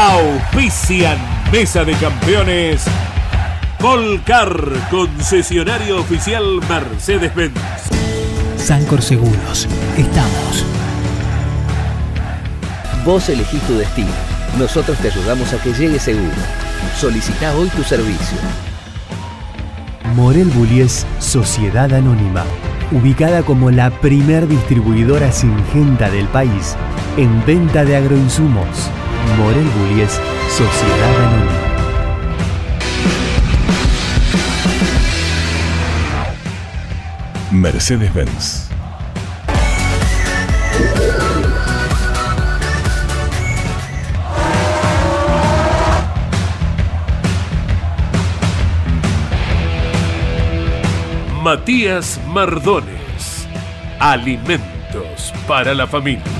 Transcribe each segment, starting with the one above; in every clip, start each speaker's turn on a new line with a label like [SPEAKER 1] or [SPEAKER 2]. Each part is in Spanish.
[SPEAKER 1] Auspician Mesa de Campeones. Volcar, concesionario oficial Mercedes-Benz.
[SPEAKER 2] Sancor Seguros. Estamos.
[SPEAKER 3] Vos elegís tu destino. Nosotros te ayudamos a que llegue seguro. Solicita hoy tu servicio.
[SPEAKER 2] Morel Bullies Sociedad Anónima. Ubicada como la primer distribuidora singenta del país en venta de agroinsumos. Morel Bullies Sociedad Anónima.
[SPEAKER 1] Mercedes-Benz. Matías Mardones. Alimentos para la familia.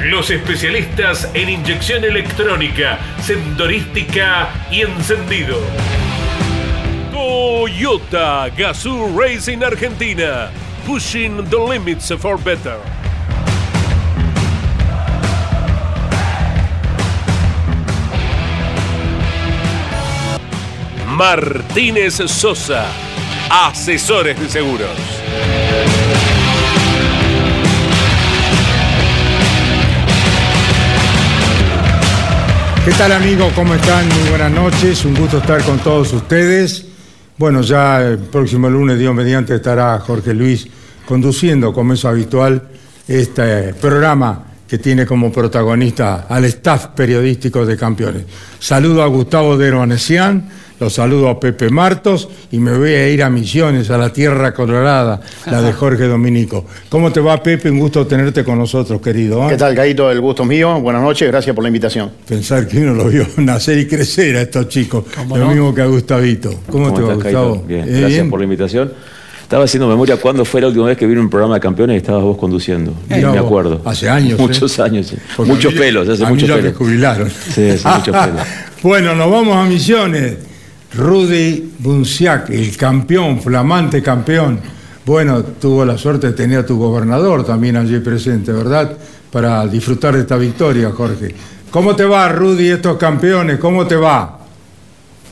[SPEAKER 1] Los especialistas en inyección electrónica, sendorística y encendido. Toyota Gazoo Racing Argentina. Pushing the limits for better. Martínez Sosa, asesores de seguros.
[SPEAKER 4] ¿Qué tal amigos? ¿Cómo están? Muy buenas noches, un gusto estar con todos ustedes. Bueno, ya el próximo lunes, Dios mediante, estará Jorge Luis conduciendo, como es habitual, este programa que tiene como protagonista al staff periodístico de campeones. Saludo a Gustavo de Anesian, los saludo a Pepe Martos y me voy a ir a Misiones, a la Tierra Colorada, la de Jorge Dominico. ¿Cómo te va, Pepe? Un gusto tenerte con nosotros, querido. ¿eh?
[SPEAKER 5] ¿Qué tal, Caito? El gusto es mío. Buenas noches, gracias por la invitación.
[SPEAKER 4] Pensar que uno lo vio nacer y crecer a estos chicos, lo
[SPEAKER 6] no?
[SPEAKER 4] mismo que a Gustavito. ¿Cómo, te va,
[SPEAKER 6] estás?
[SPEAKER 4] Gustavo?
[SPEAKER 6] Bien,
[SPEAKER 4] ¿Eh,
[SPEAKER 6] gracias por la invitación. Estaba haciendo memoria cuándo fue la última vez que vino un programa de campeones y estabas vos conduciendo.
[SPEAKER 4] Mirá
[SPEAKER 6] me acuerdo.
[SPEAKER 4] hace años,
[SPEAKER 6] Muchos
[SPEAKER 4] ¿eh?
[SPEAKER 6] años. sí.
[SPEAKER 4] Porque
[SPEAKER 6] Muchos
[SPEAKER 4] mí-
[SPEAKER 6] pelos, hace
[SPEAKER 4] a mí
[SPEAKER 6] muchos pelos.
[SPEAKER 4] jubilaron.
[SPEAKER 6] Sí, hace muchos pelos.
[SPEAKER 4] Bueno, nos vamos a Misiones. Rudy Bunciac, el campeón, flamante campeón. Bueno, tuvo la suerte de tener a tu gobernador también allí presente, ¿verdad? Para disfrutar de esta victoria, Jorge. ¿Cómo te va, Rudy, estos campeones? ¿Cómo te va?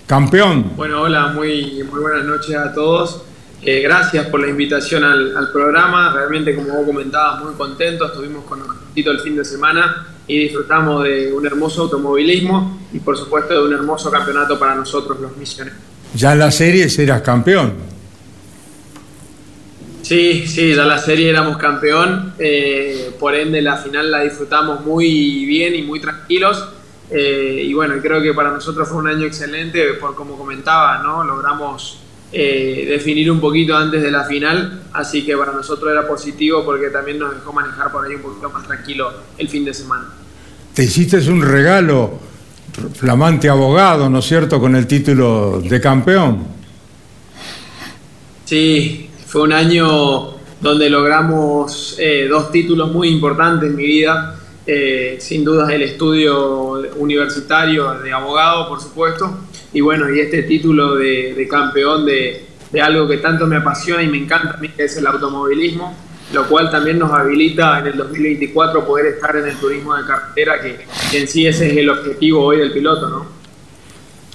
[SPEAKER 4] Campeón.
[SPEAKER 7] Bueno, hola, muy, muy buenas noches a todos. Eh, gracias por la invitación al, programa. Realmente, como vos comentabas, muy contentos. Estuvimos con Ojito el fin de semana y disfrutamos de un hermoso automovilismo y, por supuesto, de un hermoso campeonato para nosotros, los misioneros.
[SPEAKER 4] Ya en la serie eras campeón.
[SPEAKER 7] Sí, sí, ya la serie éramos campeón, eh, por ende la final la disfrutamos muy bien y muy tranquilos. eh, y bueno, creo que para nosotros fue un año excelente, por como comentaba, ¿no? Logramos eh, definir un poquito antes de la final, así que para nosotros era positivo porque también nos dejó manejar por ahí un poquito más tranquilo el fin de semana.
[SPEAKER 4] Te hiciste un regalo, flamante abogado, ¿no es cierto?, con el título de campeón.
[SPEAKER 7] Sí, fue un año donde logramos eh, dos títulos muy importantes en mi vida. Eh, sin dudas el estudio universitario de abogado, por supuesto, y bueno, y este título de, campeón de, algo que tanto me apasiona y me encanta a mí, que es el automovilismo, lo cual también nos habilita en el 2024 poder estar en el turismo de carretera, que, que en sí ese es el objetivo hoy del piloto, ¿no?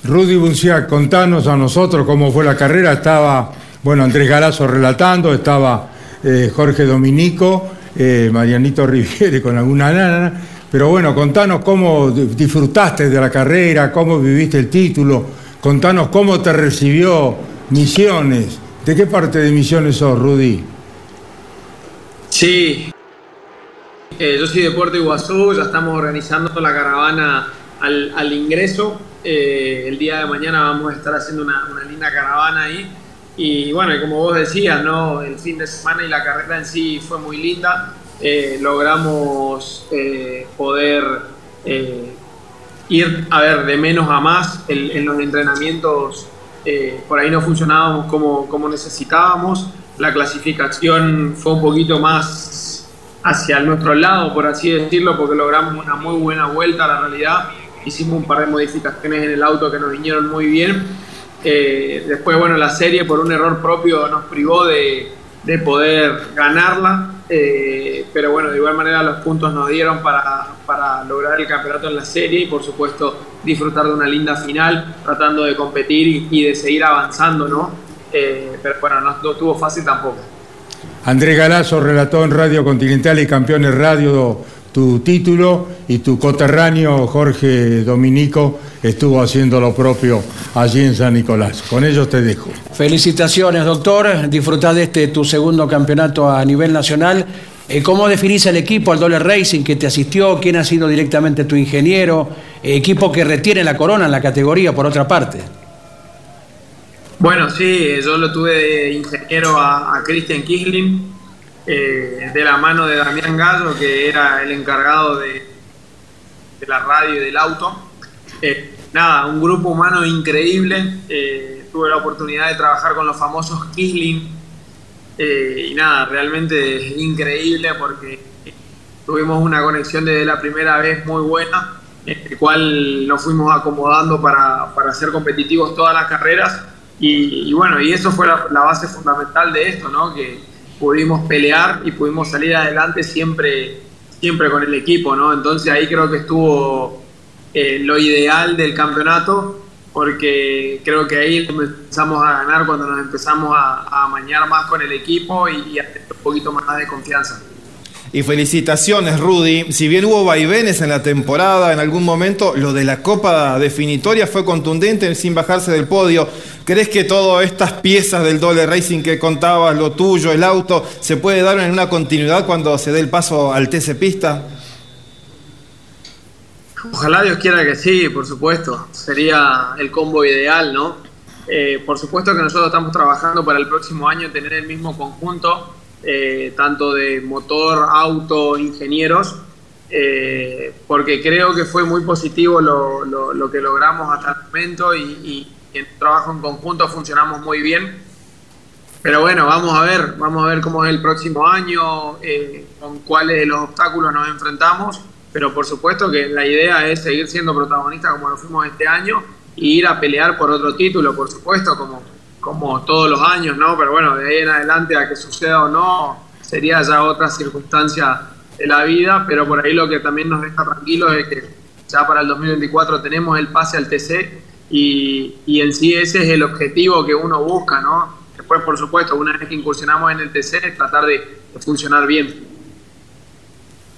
[SPEAKER 4] Rudy Bunciac, contanos a nosotros cómo fue la carrera. Estaba, bueno, Andrés Galazo relatando, estaba eh, Jorge Dominico, eh, Marianito Riviere con alguna nana. Pero bueno, contanos cómo disfrutaste de la carrera, cómo viviste el título, contanos cómo te recibió Misiones. ¿De qué parte de Misiones sos, Rudy?
[SPEAKER 7] Sí, eh, yo soy de Puerto Iguazú, ya estamos organizando la caravana al, ingreso. Eh, el día de mañana vamos a estar haciendo una, linda caravana ahí. Y bueno, como vos decías, ¿no? el fin de semana y la carrera en sí fue muy linda. Eh, logramos poder ir a ver de menos a más en, los entrenamientos. por ahí no funcionábamos como, como necesitábamos. La clasificación fue un poquito más hacia nuestro lado, por así decirlo, porque logramos una muy buena vuelta a la realidad. Hicimos un par de modificaciones en el auto que nos vinieron muy bien. Eh, después, bueno, la serie por un error propio nos privó de, poder ganarla, eh, pero bueno, de igual manera los puntos nos dieron para, lograr el campeonato en la serie y por supuesto disfrutar de una linda final, tratando de competir y, de seguir avanzando, ¿no? Eh, pero bueno, no estuvo fácil tampoco.
[SPEAKER 4] Andrés Galazo relató en Radio Continental y Campeones Radio tu título y tu coterráneo Jorge Dominico estuvo haciendo lo propio allí en San Nicolás. Con ellos te dejo.
[SPEAKER 8] Felicitaciones, doctor. Disfrutad de este tu segundo campeonato a nivel nacional. Eh, ¿Cómo definís el equipo, el Dole Racing que te asistió? ¿Quién ha sido directamente tu ingeniero? Eh, equipo que retiene la corona en la categoría, por otra parte.
[SPEAKER 7] Bueno, sí, yo lo tuve de ingeniero a, Christian Kisling, eh, de la mano de Damián Gallo, que era el encargado de, la radio y del auto. Eh, nada, un grupo humano increíble. Tuve la oportunidad de trabajar con los famosos Kisling. Y nada, realmente increíble porque tuvimos una conexión desde la primera vez muy buena, en el cual nos fuimos acomodando para, para ser competitivos todas las carreras y, bueno, y eso fue la, base fundamental de esto, ¿no? Que pudimos pelear y pudimos salir adelante siempre, siempre con el equipo, ¿no? Entonces ahí creo que estuvo eh, lo ideal del campeonato, porque creo que ahí empezamos a ganar cuando nos empezamos a, a amañar más con el equipo y, y a tener un poquito más de confianza.
[SPEAKER 9] Y felicitaciones, Rudy. Si bien hubo vaivenes en la temporada, en algún momento lo de la Copa Definitoria fue contundente sin bajarse del podio. ¿Crees que todas estas piezas del doble racing que contabas, lo tuyo, el auto, se puede dar en una continuidad cuando se dé el paso al TC Pista?
[SPEAKER 7] Ojalá Dios quiera que sí, por supuesto. Sería el combo ideal, ¿no? Eh, por supuesto que nosotros estamos trabajando para el próximo año tener el mismo conjunto eh, tanto de motor, auto, ingenieros, eh, porque creo que fue muy positivo lo, que logramos hasta el momento y, en trabajo en conjunto funcionamos muy bien. Pero bueno, vamos a ver, vamos a ver cómo es el próximo año, con cuáles de los obstáculos nos enfrentamos, pero por supuesto que la idea es seguir siendo protagonistas como lo fuimos este año e ir a pelear por otro título, por supuesto, como, como todos los años, ¿no? Pero bueno, de ahí en adelante a que suceda o no, sería ya otra circunstancia de la vida, pero por ahí lo que también nos deja tranquilos es que ya para el 2024 tenemos el pase al TC y, y en sí ese es el objetivo que uno busca, ¿no? Después, por supuesto, una vez que incursionamos en el TC, tratar de, de funcionar bien.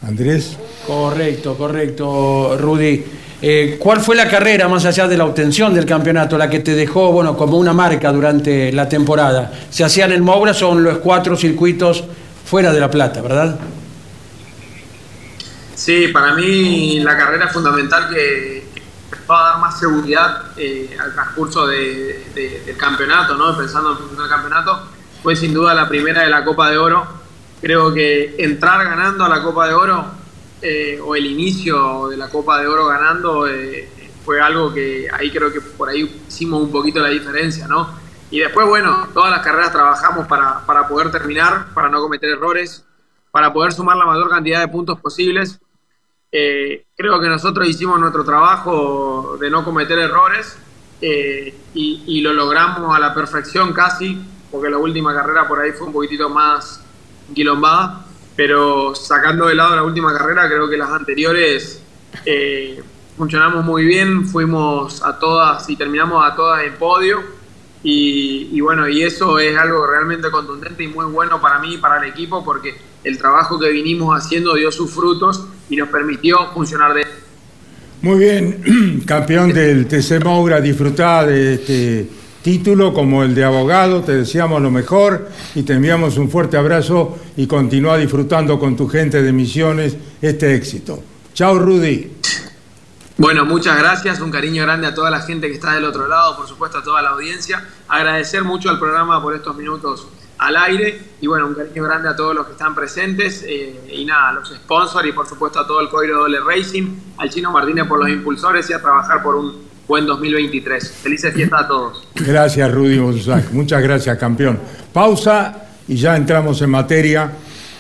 [SPEAKER 4] Andrés.
[SPEAKER 8] Correcto, correcto, Rudy. Eh, ¿Cuál fue la carrera, más allá de la obtención del campeonato, la que te dejó bueno, como una marca durante la temporada? Se hacían el Moura, son los cuatro circuitos fuera de La Plata, ¿verdad?
[SPEAKER 7] Sí, para mí la carrera es fundamental que, va a dar más seguridad eh, al transcurso del campeonato, ¿no? pensando en el campeonato. Fue sin duda la primera de la Copa de Oro. Creo que entrar ganando a la Copa de Oro eh, o el inicio de la Copa de Oro ganando eh, fue algo que ahí creo que por ahí hicimos un poquito la diferencia, ¿no? Y después, bueno, todas las carreras trabajamos para, para poder terminar, para no cometer errores, para poder sumar la mayor cantidad de puntos posibles. Eh, creo que nosotros hicimos nuestro trabajo de no cometer errores y, y, lo logramos a la perfección casi, porque la última carrera por ahí fue un poquitito más quilombada pero sacando de lado la última carrera, creo que las anteriores eh, funcionamos muy bien, fuimos a todas y terminamos a todas en podio. Y, bueno, y eso es algo realmente contundente y muy bueno para mí y para el equipo porque el trabajo que vinimos haciendo dio sus frutos y nos permitió funcionar de
[SPEAKER 4] Muy bien, campeón del TC Moura, disfrutá de este título como el de abogado, te deseamos lo mejor y te enviamos un fuerte abrazo y continúa disfrutando con tu gente de Misiones este éxito. Chao Rudy.
[SPEAKER 7] Bueno, muchas gracias, un cariño grande a toda la gente que está del otro lado, por supuesto a toda la audiencia, agradecer mucho al programa por estos minutos al aire y bueno, un cariño grande a todos los que están presentes eh, y nada, a los sponsors y por supuesto a todo el Coiro Dole Racing, al Chino Martínez por los impulsores y a trabajar por un buen 2023. Felices fiestas a todos.
[SPEAKER 4] Gracias Rudy Bonsac, muchas gracias campeón. Pausa y ya entramos en materia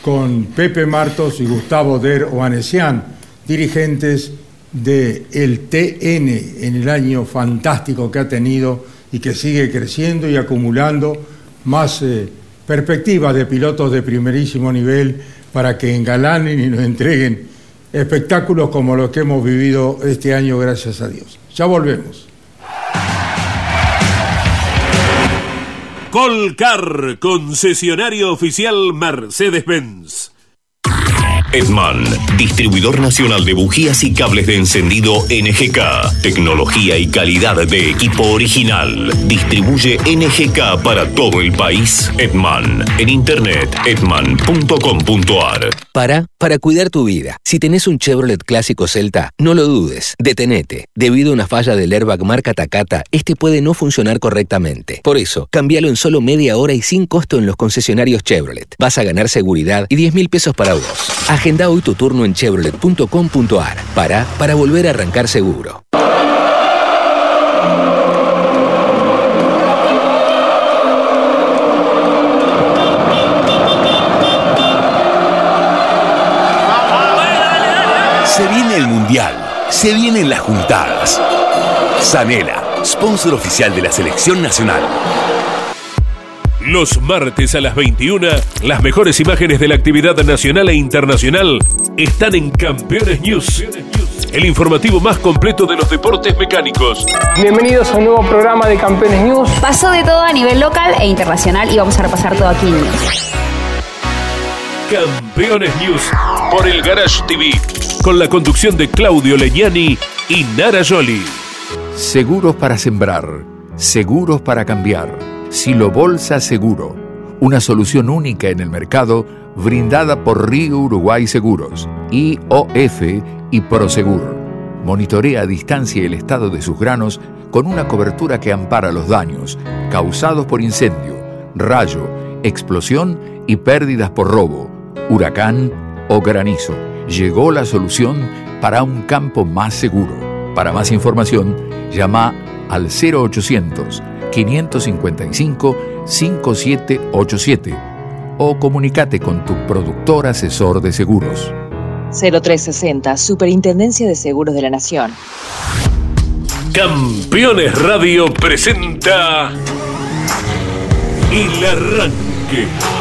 [SPEAKER 4] con Pepe Martos y Gustavo Der Oanesian, dirigentes del el TN en el año fantástico que ha tenido y que sigue creciendo y acumulando más eh, perspectivas de pilotos de primerísimo nivel para que engalanen y nos entreguen espectáculos como los que hemos vivido este año, gracias a Dios. Ya volvemos.
[SPEAKER 1] Colcar, concesionario oficial Mercedes-Benz.
[SPEAKER 10] Edman, distribuidor nacional de bujías y cables de encendido NGK. Tecnología y calidad de equipo original. Distribuye NGK para todo el país. Edman, en internet edman.com.ar.
[SPEAKER 3] Para, para cuidar tu vida. Si tenés un Chevrolet clásico Celta, no lo dudes, detenete. Debido a una falla del airbag marca Takata, este puede no funcionar correctamente. Por eso, cámbialo en solo media hora y sin costo en los concesionarios Chevrolet. Vas a ganar seguridad y 10 mil pesos para vos. Agenda hoy tu turno en chevrolet.com.ar. Para, para volver a arrancar seguro.
[SPEAKER 11] El Mundial, se vienen las juntadas. Sanela, sponsor oficial de la Selección Nacional.
[SPEAKER 1] Los martes a las 21, las mejores imágenes de la actividad nacional e internacional están en Campeones News. El informativo más completo de los deportes mecánicos.
[SPEAKER 12] Bienvenidos a un nuevo programa de Campeones News.
[SPEAKER 13] Pasó de todo a nivel local e internacional y vamos a repasar todo aquí en News.
[SPEAKER 1] Campeones News por el Garage TV, con la conducción de Claudio Leñani y Nara Joli.
[SPEAKER 14] Seguros para sembrar, seguros para cambiar. Silo Bolsa Seguro, una solución única en el mercado brindada por Río Uruguay Seguros, IOF y Prosegur. Monitorea a distancia el estado de sus granos con una cobertura que ampara los daños causados por incendio, rayo, explosión y pérdidas por robo, huracán o granizo. Llegó la solución para un campo más seguro. Para más información, llama al 0800 555 5787 o comunícate con tu productor asesor de seguros.
[SPEAKER 15] 0360, Superintendencia de Seguros de la Nación.
[SPEAKER 1] Campeones Radio presenta El Arranque.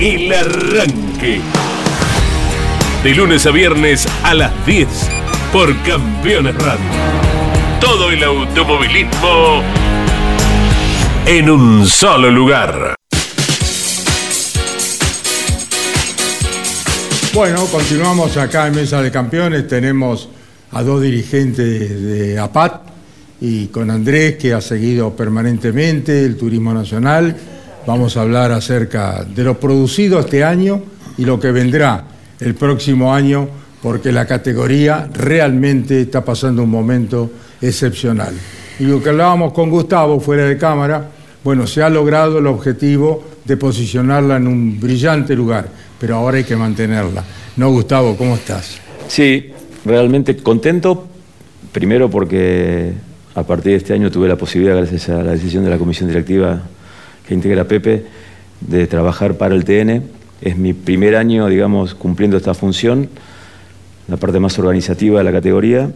[SPEAKER 1] El arranque. De lunes a viernes a las 10 por Campeones Radio todo el automovilismo en un solo lugar.
[SPEAKER 4] Bueno, continuamos acá en Mesa de Campeones. Tenemos a dos dirigentes de APAT y con Andrés, que ha seguido permanentemente el turismo nacional. Vamos a hablar acerca de lo producido este año y lo que vendrá el próximo año, porque la categoría realmente está pasando un momento excepcional. Y lo que hablábamos con Gustavo fuera de cámara, bueno, se ha logrado el objetivo de posicionarla en un brillante lugar, pero ahora hay que mantenerla. ¿No, Gustavo? ¿Cómo estás?
[SPEAKER 6] Sí, realmente contento, primero porque a partir de este año tuve la posibilidad, gracias a la decisión de la comisión directiva que integra Pepe, de trabajar para el TN. Es mi primer año, digamos, cumpliendo esta función la parte más organizativa de la categoría.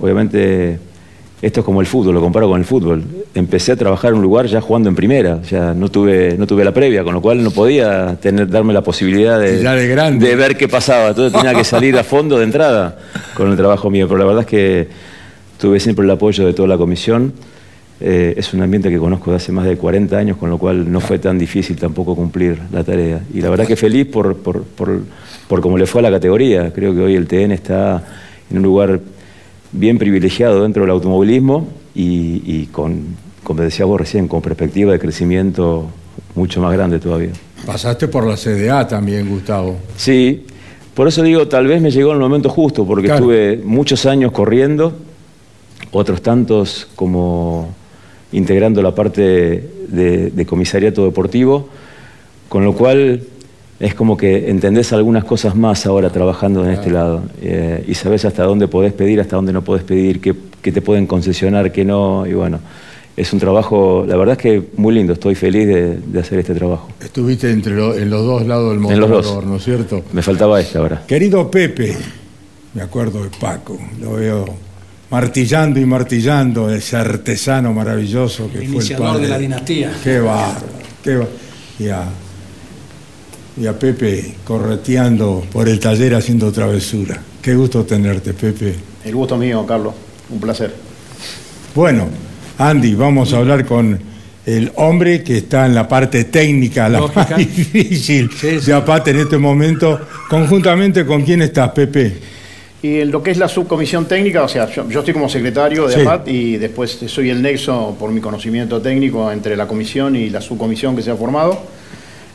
[SPEAKER 6] Obviamente esto es como el fútbol, lo comparo con el fútbol. Empecé a trabajar en un lugar ya jugando en primera, ya no tuve, no tuve la previa, con lo cual no podía tener, darme la posibilidad de, de, ver qué pasaba. Entonces tenía que salir a fondo de entrada con el trabajo mío. Pero la verdad es que tuve siempre el apoyo de toda la comisión. Eh, es un ambiente que conozco de hace más de 40 años, con lo cual no fue tan difícil tampoco cumplir la tarea. Y la verdad que feliz por, por, por, por cómo le fue a la categoría. Creo que hoy el TN está en un lugar bien privilegiado dentro del automovilismo y, con, como decía vos recién, con perspectiva de crecimiento mucho más grande todavía.
[SPEAKER 4] Pasaste por la CDA también, Gustavo.
[SPEAKER 6] Sí, por eso digo, tal vez me llegó el momento justo, porque estuve muchos años corriendo, otros tantos como integrando la parte de, de comisariato deportivo, con lo cual es como que entendés algunas cosas más ahora trabajando en este lado eh, y sabes hasta dónde podés pedir, hasta dónde no podés pedir, qué, te pueden concesionar, qué no, y bueno, es un trabajo, la verdad es que muy lindo, estoy feliz de, hacer este trabajo.
[SPEAKER 4] Estuviste entre en los dos lados del mostrador, ¿no es cierto?
[SPEAKER 6] Me faltaba este ahora.
[SPEAKER 4] Querido Pepe, me acuerdo de Paco, lo veo martillando y martillando, ese artesano maravilloso que fue el padre.
[SPEAKER 8] de la dinastía.
[SPEAKER 4] Qué bárbaro, qué bárbaro. Ya y a Pepe correteando por el taller haciendo travesura. Qué gusto tenerte, Pepe.
[SPEAKER 5] El gusto mío, Carlos. Un placer.
[SPEAKER 4] Bueno, Andy, vamos a hablar con el hombre que está en la parte técnica, la más difícil de APAT en este momento, conjuntamente con quién estás, Pepe.
[SPEAKER 5] Y en lo que es la subcomisión técnica, o sea, yo, estoy como secretario de APAT y después soy el nexo por mi conocimiento técnico entre la comisión y la subcomisión que se ha formado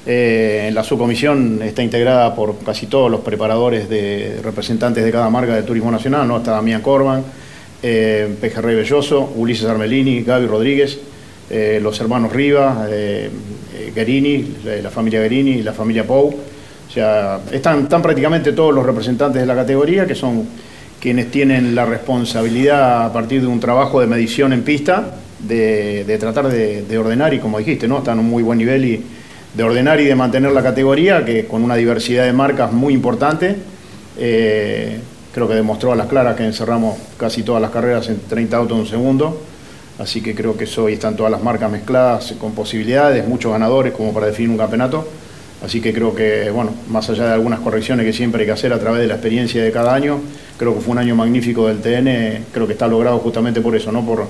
[SPEAKER 5] eh, la subcomisión está integrada por casi todos los preparadores de representantes de cada marca de turismo nacional, ¿no? Está Damián Corban, eh, Pejerrey Belloso, Ulises Armelini, Gaby Rodríguez, eh, los hermanos Riva, eh, Guerini, la familia Guerini y la familia Pou. O sea, están, prácticamente todos los representantes de la categoría, que son quienes tienen la responsabilidad a partir de un trabajo de medición en pista, de, tratar de, de, ordenar y como dijiste, ¿no? Están a un muy buen nivel y de ordenar y de mantener la categoría, que con una diversidad de marcas muy importante. Eh, creo que demostró a las claras que encerramos casi todas las carreras en 30 autos en un segundo. Así que creo que hoy están todas las marcas mezcladas con posibilidades, muchos ganadores como para definir un campeonato. Así que creo que, bueno, más allá de algunas correcciones que siempre hay que hacer a través de la experiencia de cada año, creo que fue un año magnífico del TN, creo que está logrado justamente por eso, ¿no? Por,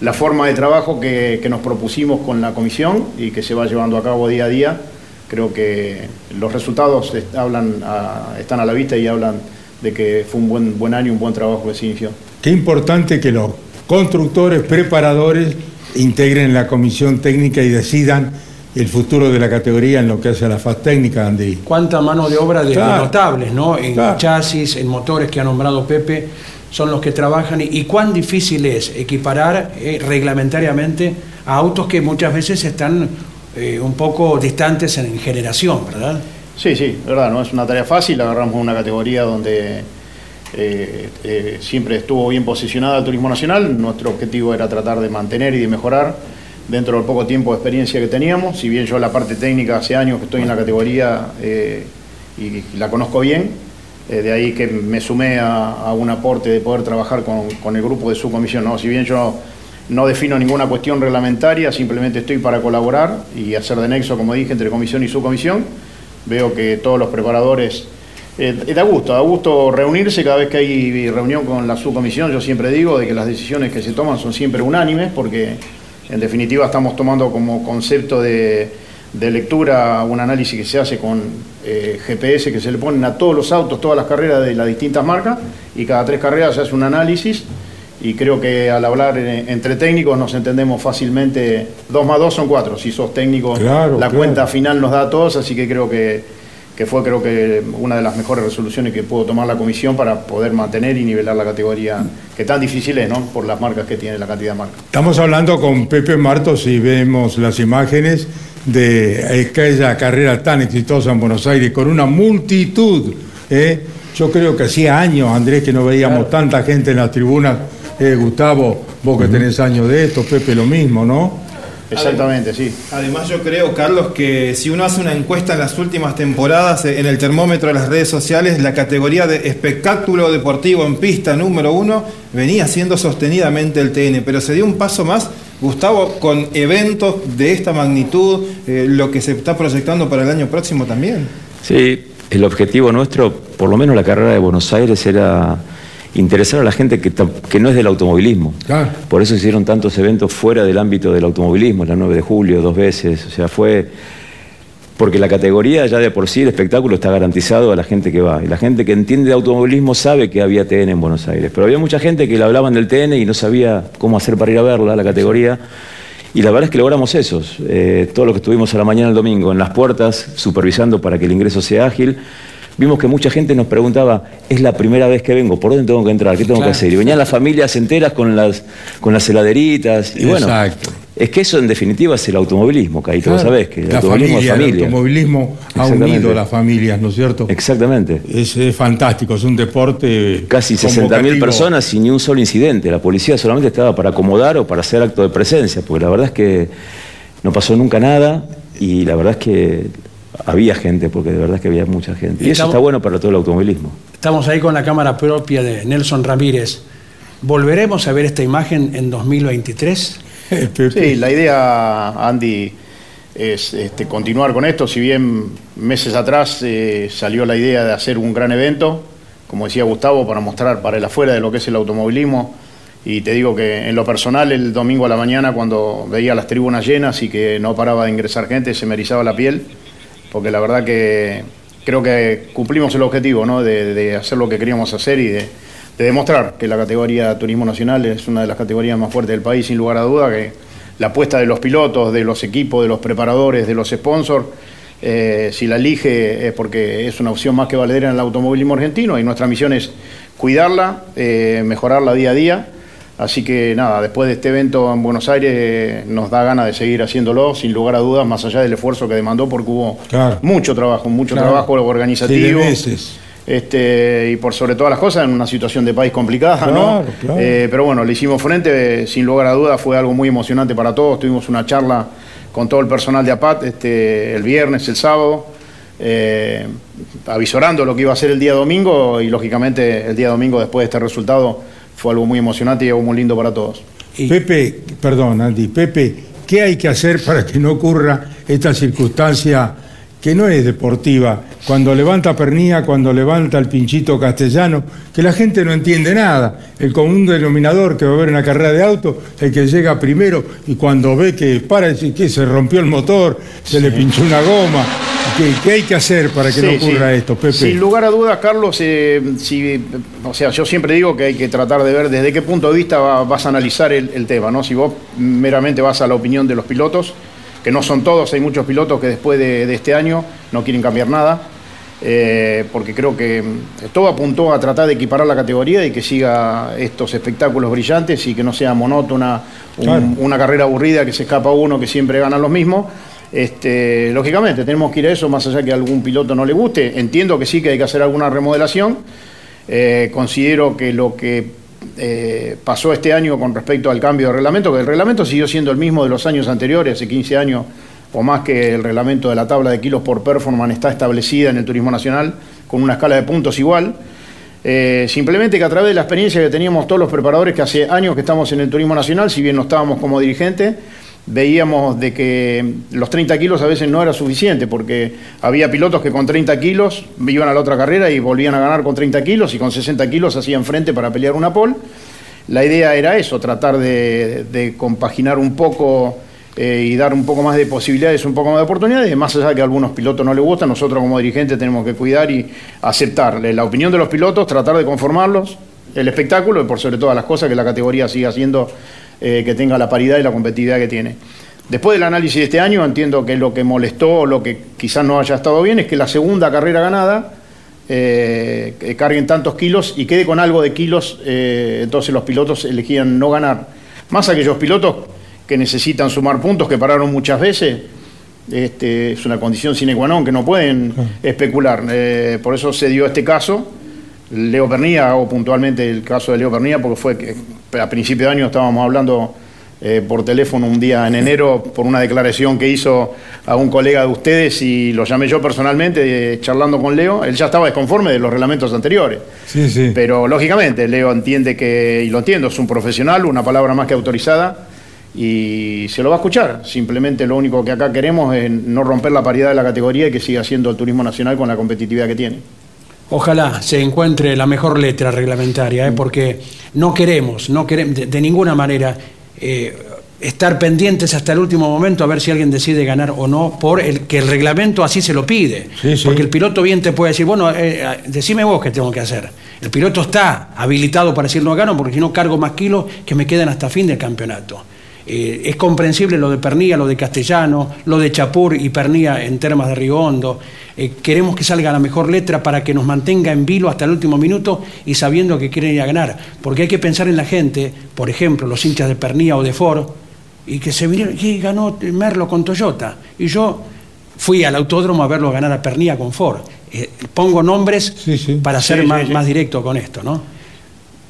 [SPEAKER 5] la forma de trabajo que, nos propusimos con la comisión y que se va llevando a cabo día a día. Creo que los resultados hablan están a la vista y hablan de que fue un buen, buen año, un buen trabajo que se inició.
[SPEAKER 4] Qué importante que los constructores, preparadores, integren la comisión técnica y decidan el futuro de la categoría en lo que hace a la faz técnica, Andy.
[SPEAKER 8] Cuánta mano de obra de, notables, ¿no? En chasis, en motores que ha nombrado Pepe son los que trabajan y, cuán difícil es equiparar eh, reglamentariamente a autos que muchas veces están eh, un poco distantes en generación, ¿verdad?
[SPEAKER 5] Sí, sí, verdad, no es una tarea fácil, agarramos una categoría donde eh, siempre estuvo bien posicionada el turismo nacional, nuestro objetivo era tratar de mantener y de mejorar dentro del poco tiempo de experiencia que teníamos, si bien yo la parte técnica hace años que estoy en la categoría y la conozco bien, eh, de ahí que me sumé a, un aporte de poder trabajar con, el grupo de su comisión. ¿no? Si bien yo no defino ninguna cuestión reglamentaria, simplemente estoy para colaborar y hacer de nexo, como dije, entre comisión y subcomisión. Veo que todos los preparadores... Eh, da gusto, da gusto reunirse cada vez que hay reunión con la subcomisión. Yo siempre digo de que las decisiones que se toman son siempre unánimes, porque en definitiva estamos tomando como concepto de de lectura, un análisis que se hace con eh, GPS que se le ponen a todos los autos, todas las carreras de las distintas marcas, y cada tres carreras se hace un análisis, y creo que al hablar entre técnicos nos entendemos fácilmente, dos más dos son cuatro, si sos técnico la cuenta final nos da a todos, así que creo que, que fue creo que una de las mejores resoluciones que pudo tomar la comisión para poder mantener y nivelar la categoría, que tan difícil es, ¿no? Por las marcas que tiene, la cantidad de marcas.
[SPEAKER 4] Estamos hablando con Pepe Martos y vemos las imágenes de aquella carrera tan exitosa en Buenos Aires con una multitud. ¿eh? Yo creo que hacía años, Andrés, que no veíamos tanta gente en las tribunas. Eh, Gustavo, vos que tenés años de esto, Pepe lo mismo, ¿no?
[SPEAKER 5] Exactamente, sí.
[SPEAKER 9] Además yo creo, Carlos, que si uno hace una encuesta en las últimas temporadas eh, en el termómetro de las redes sociales, la categoría de espectáculo deportivo en pista número uno venía siendo sostenidamente el TN, pero se dio un paso más, Gustavo, con eventos de esta magnitud, eh, lo que se está proyectando para el año próximo también.
[SPEAKER 6] Sí, el objetivo nuestro, por lo menos la carrera de Buenos Aires, era interesar a la gente que, que no es del automovilismo. Por eso hicieron tantos eventos fuera del ámbito del automovilismo, la 9 de julio, dos veces, o sea, fue... Porque la categoría ya de por sí, el espectáculo está garantizado a la gente que va. Y la gente que entiende de automovilismo sabe que había TN en Buenos Aires. Pero había mucha gente que le hablaban del TN y no sabía cómo hacer para ir a verla, la categoría. Y la verdad es que logramos esos. Eh, todo lo que estuvimos a la mañana el domingo en las puertas, supervisando para que el ingreso sea ágil, vimos que mucha gente nos preguntaba, es la primera vez que vengo, ¿por dónde tengo que entrar? ¿Qué tengo
[SPEAKER 4] Claro.
[SPEAKER 6] que hacer? Y venían las familias enteras con las, con las heladeritas. Y bueno,
[SPEAKER 4] Exacto.
[SPEAKER 6] es que eso en definitiva es el automovilismo, Caíto,
[SPEAKER 4] Claro.
[SPEAKER 6] sabés que el
[SPEAKER 4] la
[SPEAKER 6] automovilismo
[SPEAKER 4] familia,
[SPEAKER 6] es familia.
[SPEAKER 4] El automovilismo ha unido a las familias, ¿no es cierto?
[SPEAKER 6] Exactamente.
[SPEAKER 4] Es, es fantástico, es un deporte.
[SPEAKER 6] Casi 60.000
[SPEAKER 4] convocativo.
[SPEAKER 6] personas y ni un solo incidente. La policía solamente estaba para acomodar o para hacer acto de presencia, porque la verdad es que no pasó nunca nada y la verdad es que había gente, porque de verdad es que había mucha gente. Y eso está bueno para todo el automovilismo.
[SPEAKER 8] Estamos ahí con la cámara propia de Nelson Ramírez. ¿Volveremos a ver esta imagen en 2023?
[SPEAKER 5] Sí, la idea, Andy, es este, continuar con esto. Si bien meses atrás eh, salió la idea de hacer un gran evento, como decía Gustavo, para mostrar para el afuera de lo que es el automovilismo. Y te digo que en lo personal, el domingo a la mañana, cuando veía las tribunas llenas y que no paraba de ingresar gente, se me erizaba la piel, porque la verdad que creo que cumplimos el objetivo ¿no? de, hacer lo que queríamos hacer y de, de demostrar que la categoría Turismo Nacional es una de las categorías más fuertes del país, sin lugar a duda, que la apuesta de los pilotos, de los equipos, de los preparadores, de los sponsors, eh, si la elige es porque es una opción más que valedera en el automovilismo argentino y nuestra misión es cuidarla, eh, mejorarla día a día. Así que nada, después de este evento en Buenos Aires eh, nos da ganas de seguir haciéndolo, sin lugar a dudas, más allá del esfuerzo que demandó, porque hubo
[SPEAKER 4] Claro.
[SPEAKER 5] mucho trabajo, mucho
[SPEAKER 4] Claro.
[SPEAKER 5] trabajo organizativo.
[SPEAKER 4] Meses.
[SPEAKER 5] Este, y por sobre todas las cosas en una situación de país complicada, ¿no?
[SPEAKER 4] Claro, claro.
[SPEAKER 5] Eh, pero bueno, le hicimos frente, sin lugar a dudas, fue algo muy emocionante para todos. Tuvimos una charla con todo el personal de APAT este, el viernes, el sábado, eh, avisorando lo que iba a ser el día domingo y lógicamente el día domingo después de este resultado fue algo muy emocionante y algo muy lindo para todos.
[SPEAKER 4] Pepe, perdón, Andy, Pepe, ¿qué hay que hacer para que no ocurra esta circunstancia que no es deportiva? Cuando levanta Pernía, cuando levanta el pinchito castellano, que la gente no entiende nada. El común denominador que va a haber una carrera de auto, el que llega primero y cuando ve que para que se rompió el motor, se le pinchó una goma. ¿Qué, qué hay que hacer para que no ocurra
[SPEAKER 5] sí.
[SPEAKER 4] esto, Pepe?
[SPEAKER 5] Sin lugar a dudas, Carlos, eh, si, o sea, yo siempre digo que hay que tratar de ver desde qué punto de vista va- vas a analizar el, el tema, ¿no? Si vos meramente vas a la opinión de los pilotos, que no son todos, hay muchos pilotos que después de, de este año no quieren cambiar nada, eh, porque creo que mm, todo apuntó a tratar de equiparar la categoría y que siga estos espectáculos brillantes y que no sea monótona, un-
[SPEAKER 4] Claro.
[SPEAKER 5] una carrera aburrida que se escapa uno que siempre ganan los mismos. Este, lógicamente, tenemos que ir a eso, más allá que a algún piloto no le guste. Entiendo que sí que hay que hacer alguna remodelación. Eh, considero que lo que eh, pasó este año con respecto al cambio de reglamento, que el reglamento siguió siendo el mismo de los años anteriores, hace 15 años o más que el reglamento de la tabla de kilos por performance está establecida en el turismo nacional con una escala de puntos igual. Eh, simplemente que a través de la experiencia que teníamos todos los preparadores, que hace años que estamos en el turismo nacional, si bien no estábamos como dirigentes, veíamos de que los 30 kilos a veces no era suficiente, porque había pilotos que con 30 kilos iban a la otra carrera y volvían a ganar con 30 kilos y con 60 kilos hacían frente para pelear una pole. La idea era eso, tratar de, compaginar un poco eh, y dar un poco más de posibilidades, un poco más de oportunidades, más allá de que a algunos pilotos no les gustan, nosotros como dirigentes tenemos que cuidar y aceptar la opinión de los pilotos, tratar de conformarlos, el espectáculo y por sobre todas las cosas que la categoría siga haciendo eh, que tenga la paridad y la competitividad que tiene. Después del análisis de este año, entiendo que lo que molestó o lo que quizás no haya estado bien es que la segunda carrera ganada eh, carguen tantos kilos y quede con algo de kilos, eh, entonces los pilotos elegían no ganar. Más aquellos pilotos que necesitan sumar puntos, que pararon muchas veces, este, es una condición sine qua non que no pueden especular. Eh, por eso se dio este caso. Leo Pernía, hago puntualmente el caso de Leo Pernía, porque fue que a principio de año estábamos hablando eh, por teléfono un día en enero por una declaración que hizo a un colega de ustedes y lo llamé yo personalmente, eh, charlando con Leo. Él ya estaba desconforme de los reglamentos anteriores.
[SPEAKER 4] Sí, sí.
[SPEAKER 5] Pero lógicamente Leo entiende que, y lo entiendo, es un profesional, una palabra más que autorizada y se lo va a escuchar. Simplemente lo único que acá queremos es no romper la paridad de la categoría y que siga siendo el turismo nacional con la competitividad que tiene.
[SPEAKER 8] Ojalá se encuentre la mejor letra reglamentaria, ¿eh? porque no queremos, no queremos de, de ninguna manera eh, estar pendientes hasta el último momento a ver si alguien decide ganar o no, por el que el reglamento así se lo pide.
[SPEAKER 4] Sí, sí.
[SPEAKER 8] Porque el piloto bien te puede decir, bueno, eh, eh, decime vos qué tengo que hacer. El piloto está habilitado para decir no gano, porque si no cargo más kilos que me quedan hasta fin del campeonato. Eh, es comprensible lo de Pernilla, lo de Castellano, lo de Chapur y Pernilla en Termas de Río Hondo. Eh, queremos que salga la mejor letra para que nos mantenga en vilo hasta el último minuto y sabiendo que quieren ir a ganar. Porque hay que pensar en la gente, por ejemplo, los hinchas de Pernilla o de Ford, y que se vinieron, y ganó Merlo con Toyota. Y yo fui al autódromo a verlo ganar a Pernilla con Ford. Eh, pongo nombres para
[SPEAKER 5] Sí,
[SPEAKER 8] ser
[SPEAKER 5] sí,
[SPEAKER 8] más,
[SPEAKER 5] sí.
[SPEAKER 8] más directo con esto, ¿no?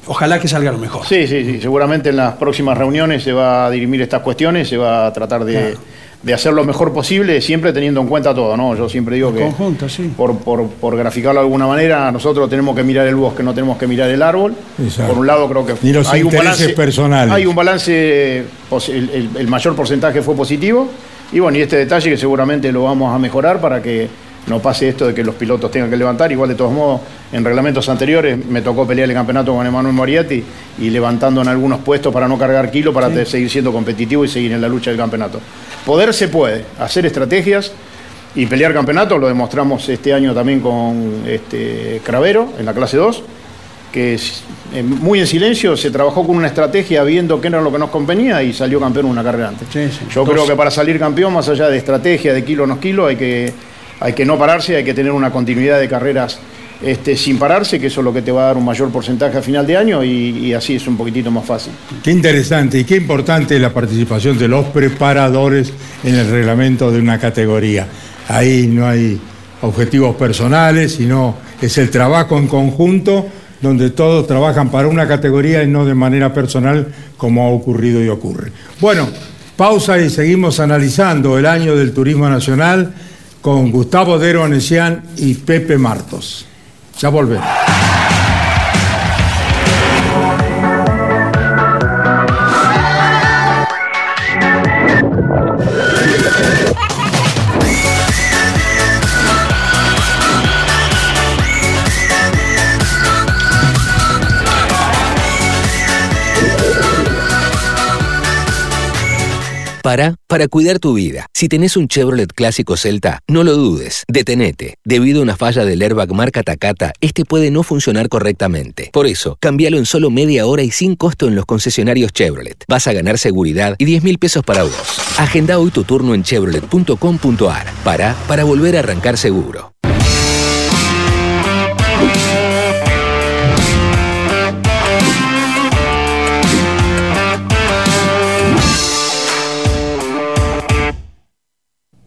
[SPEAKER 8] Ojalá que salga lo mejor.
[SPEAKER 5] Sí, sí, sí. Seguramente en las próximas reuniones se va a dirimir estas cuestiones, se va a tratar de, de hacer lo mejor posible, siempre teniendo en cuenta todo, ¿no? Yo siempre digo que,
[SPEAKER 8] Conjunto, sí.
[SPEAKER 5] por, por, por graficarlo de alguna manera, nosotros tenemos que mirar el bosque, no tenemos que mirar el árbol.
[SPEAKER 4] Exacto.
[SPEAKER 5] Por un lado, creo que
[SPEAKER 4] Ni los
[SPEAKER 5] hay un
[SPEAKER 4] intereses
[SPEAKER 5] balance,
[SPEAKER 4] personales.
[SPEAKER 5] Hay un balance, pos- el, el- el mayor porcentaje fue positivo. Y bueno, y este detalle que seguramente lo vamos a mejorar para que no pase esto de que los pilotos tengan que levantar. Igual, de todos modos, en reglamentos anteriores me tocó pelear el campeonato con Emanuel Moriarty y levantando en algunos puestos para no cargar kilo, para seguir siendo competitivo y seguir en la lucha del campeonato. Poder se puede, hacer estrategias y pelear campeonato, lo demostramos este año también con este, Cravero en la clase 2 que es, eh, muy en silencio se trabajó con una estrategia viendo qué era lo que nos convenía y salió campeón una carrera antes. Yo
[SPEAKER 8] Entonces-
[SPEAKER 5] creo que para salir campeón, más allá de estrategia, de kilo o no kilo, hay que, hay que no pararse, hay que tener una continuidad de carreras este, sin pararse, que eso es lo que te va a dar un mayor porcentaje a final de año y, y así es un poquitito más fácil.
[SPEAKER 4] Qué interesante y qué importante la participación de los preparadores en el reglamento de una categoría. Ahí no hay objetivos personales, sino es el trabajo en conjunto donde todos trabajan para una categoría y no de manera personal como ha ocurrido y ocurre. Bueno, pausa y seguimos analizando el año del turismo nacional con Gustavo Dero Anesian y Pepe Martos. Ya volvemos.
[SPEAKER 3] Para, cuidar tu vida. Si tenés un Chevrolet clásico Celta, no lo dudes, detenete. Debido a una falla del airbag marca Takata, este puede no funcionar correctamente. Por eso, cambialo en solo media hora y sin costo en los concesionarios Chevrolet. Vas a ganar seguridad y 10 mil pesos para vos. Agenda hoy tu turno en chevrolet.com.ar. Para, para volver a arrancar seguro.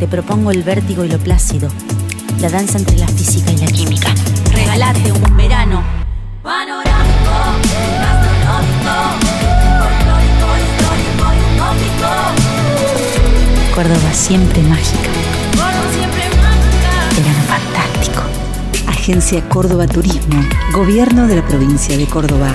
[SPEAKER 16] Te propongo el vértigo y lo plácido, la danza entre la física y la química. Regalate un verano panorámico, gastronómico, folclórico, histórico y utópico. Córdoba siempre mágica. Córdoba siempre mágica. Verano fantástico. Agencia Córdoba Turismo, Gobierno de la provincia de Córdoba.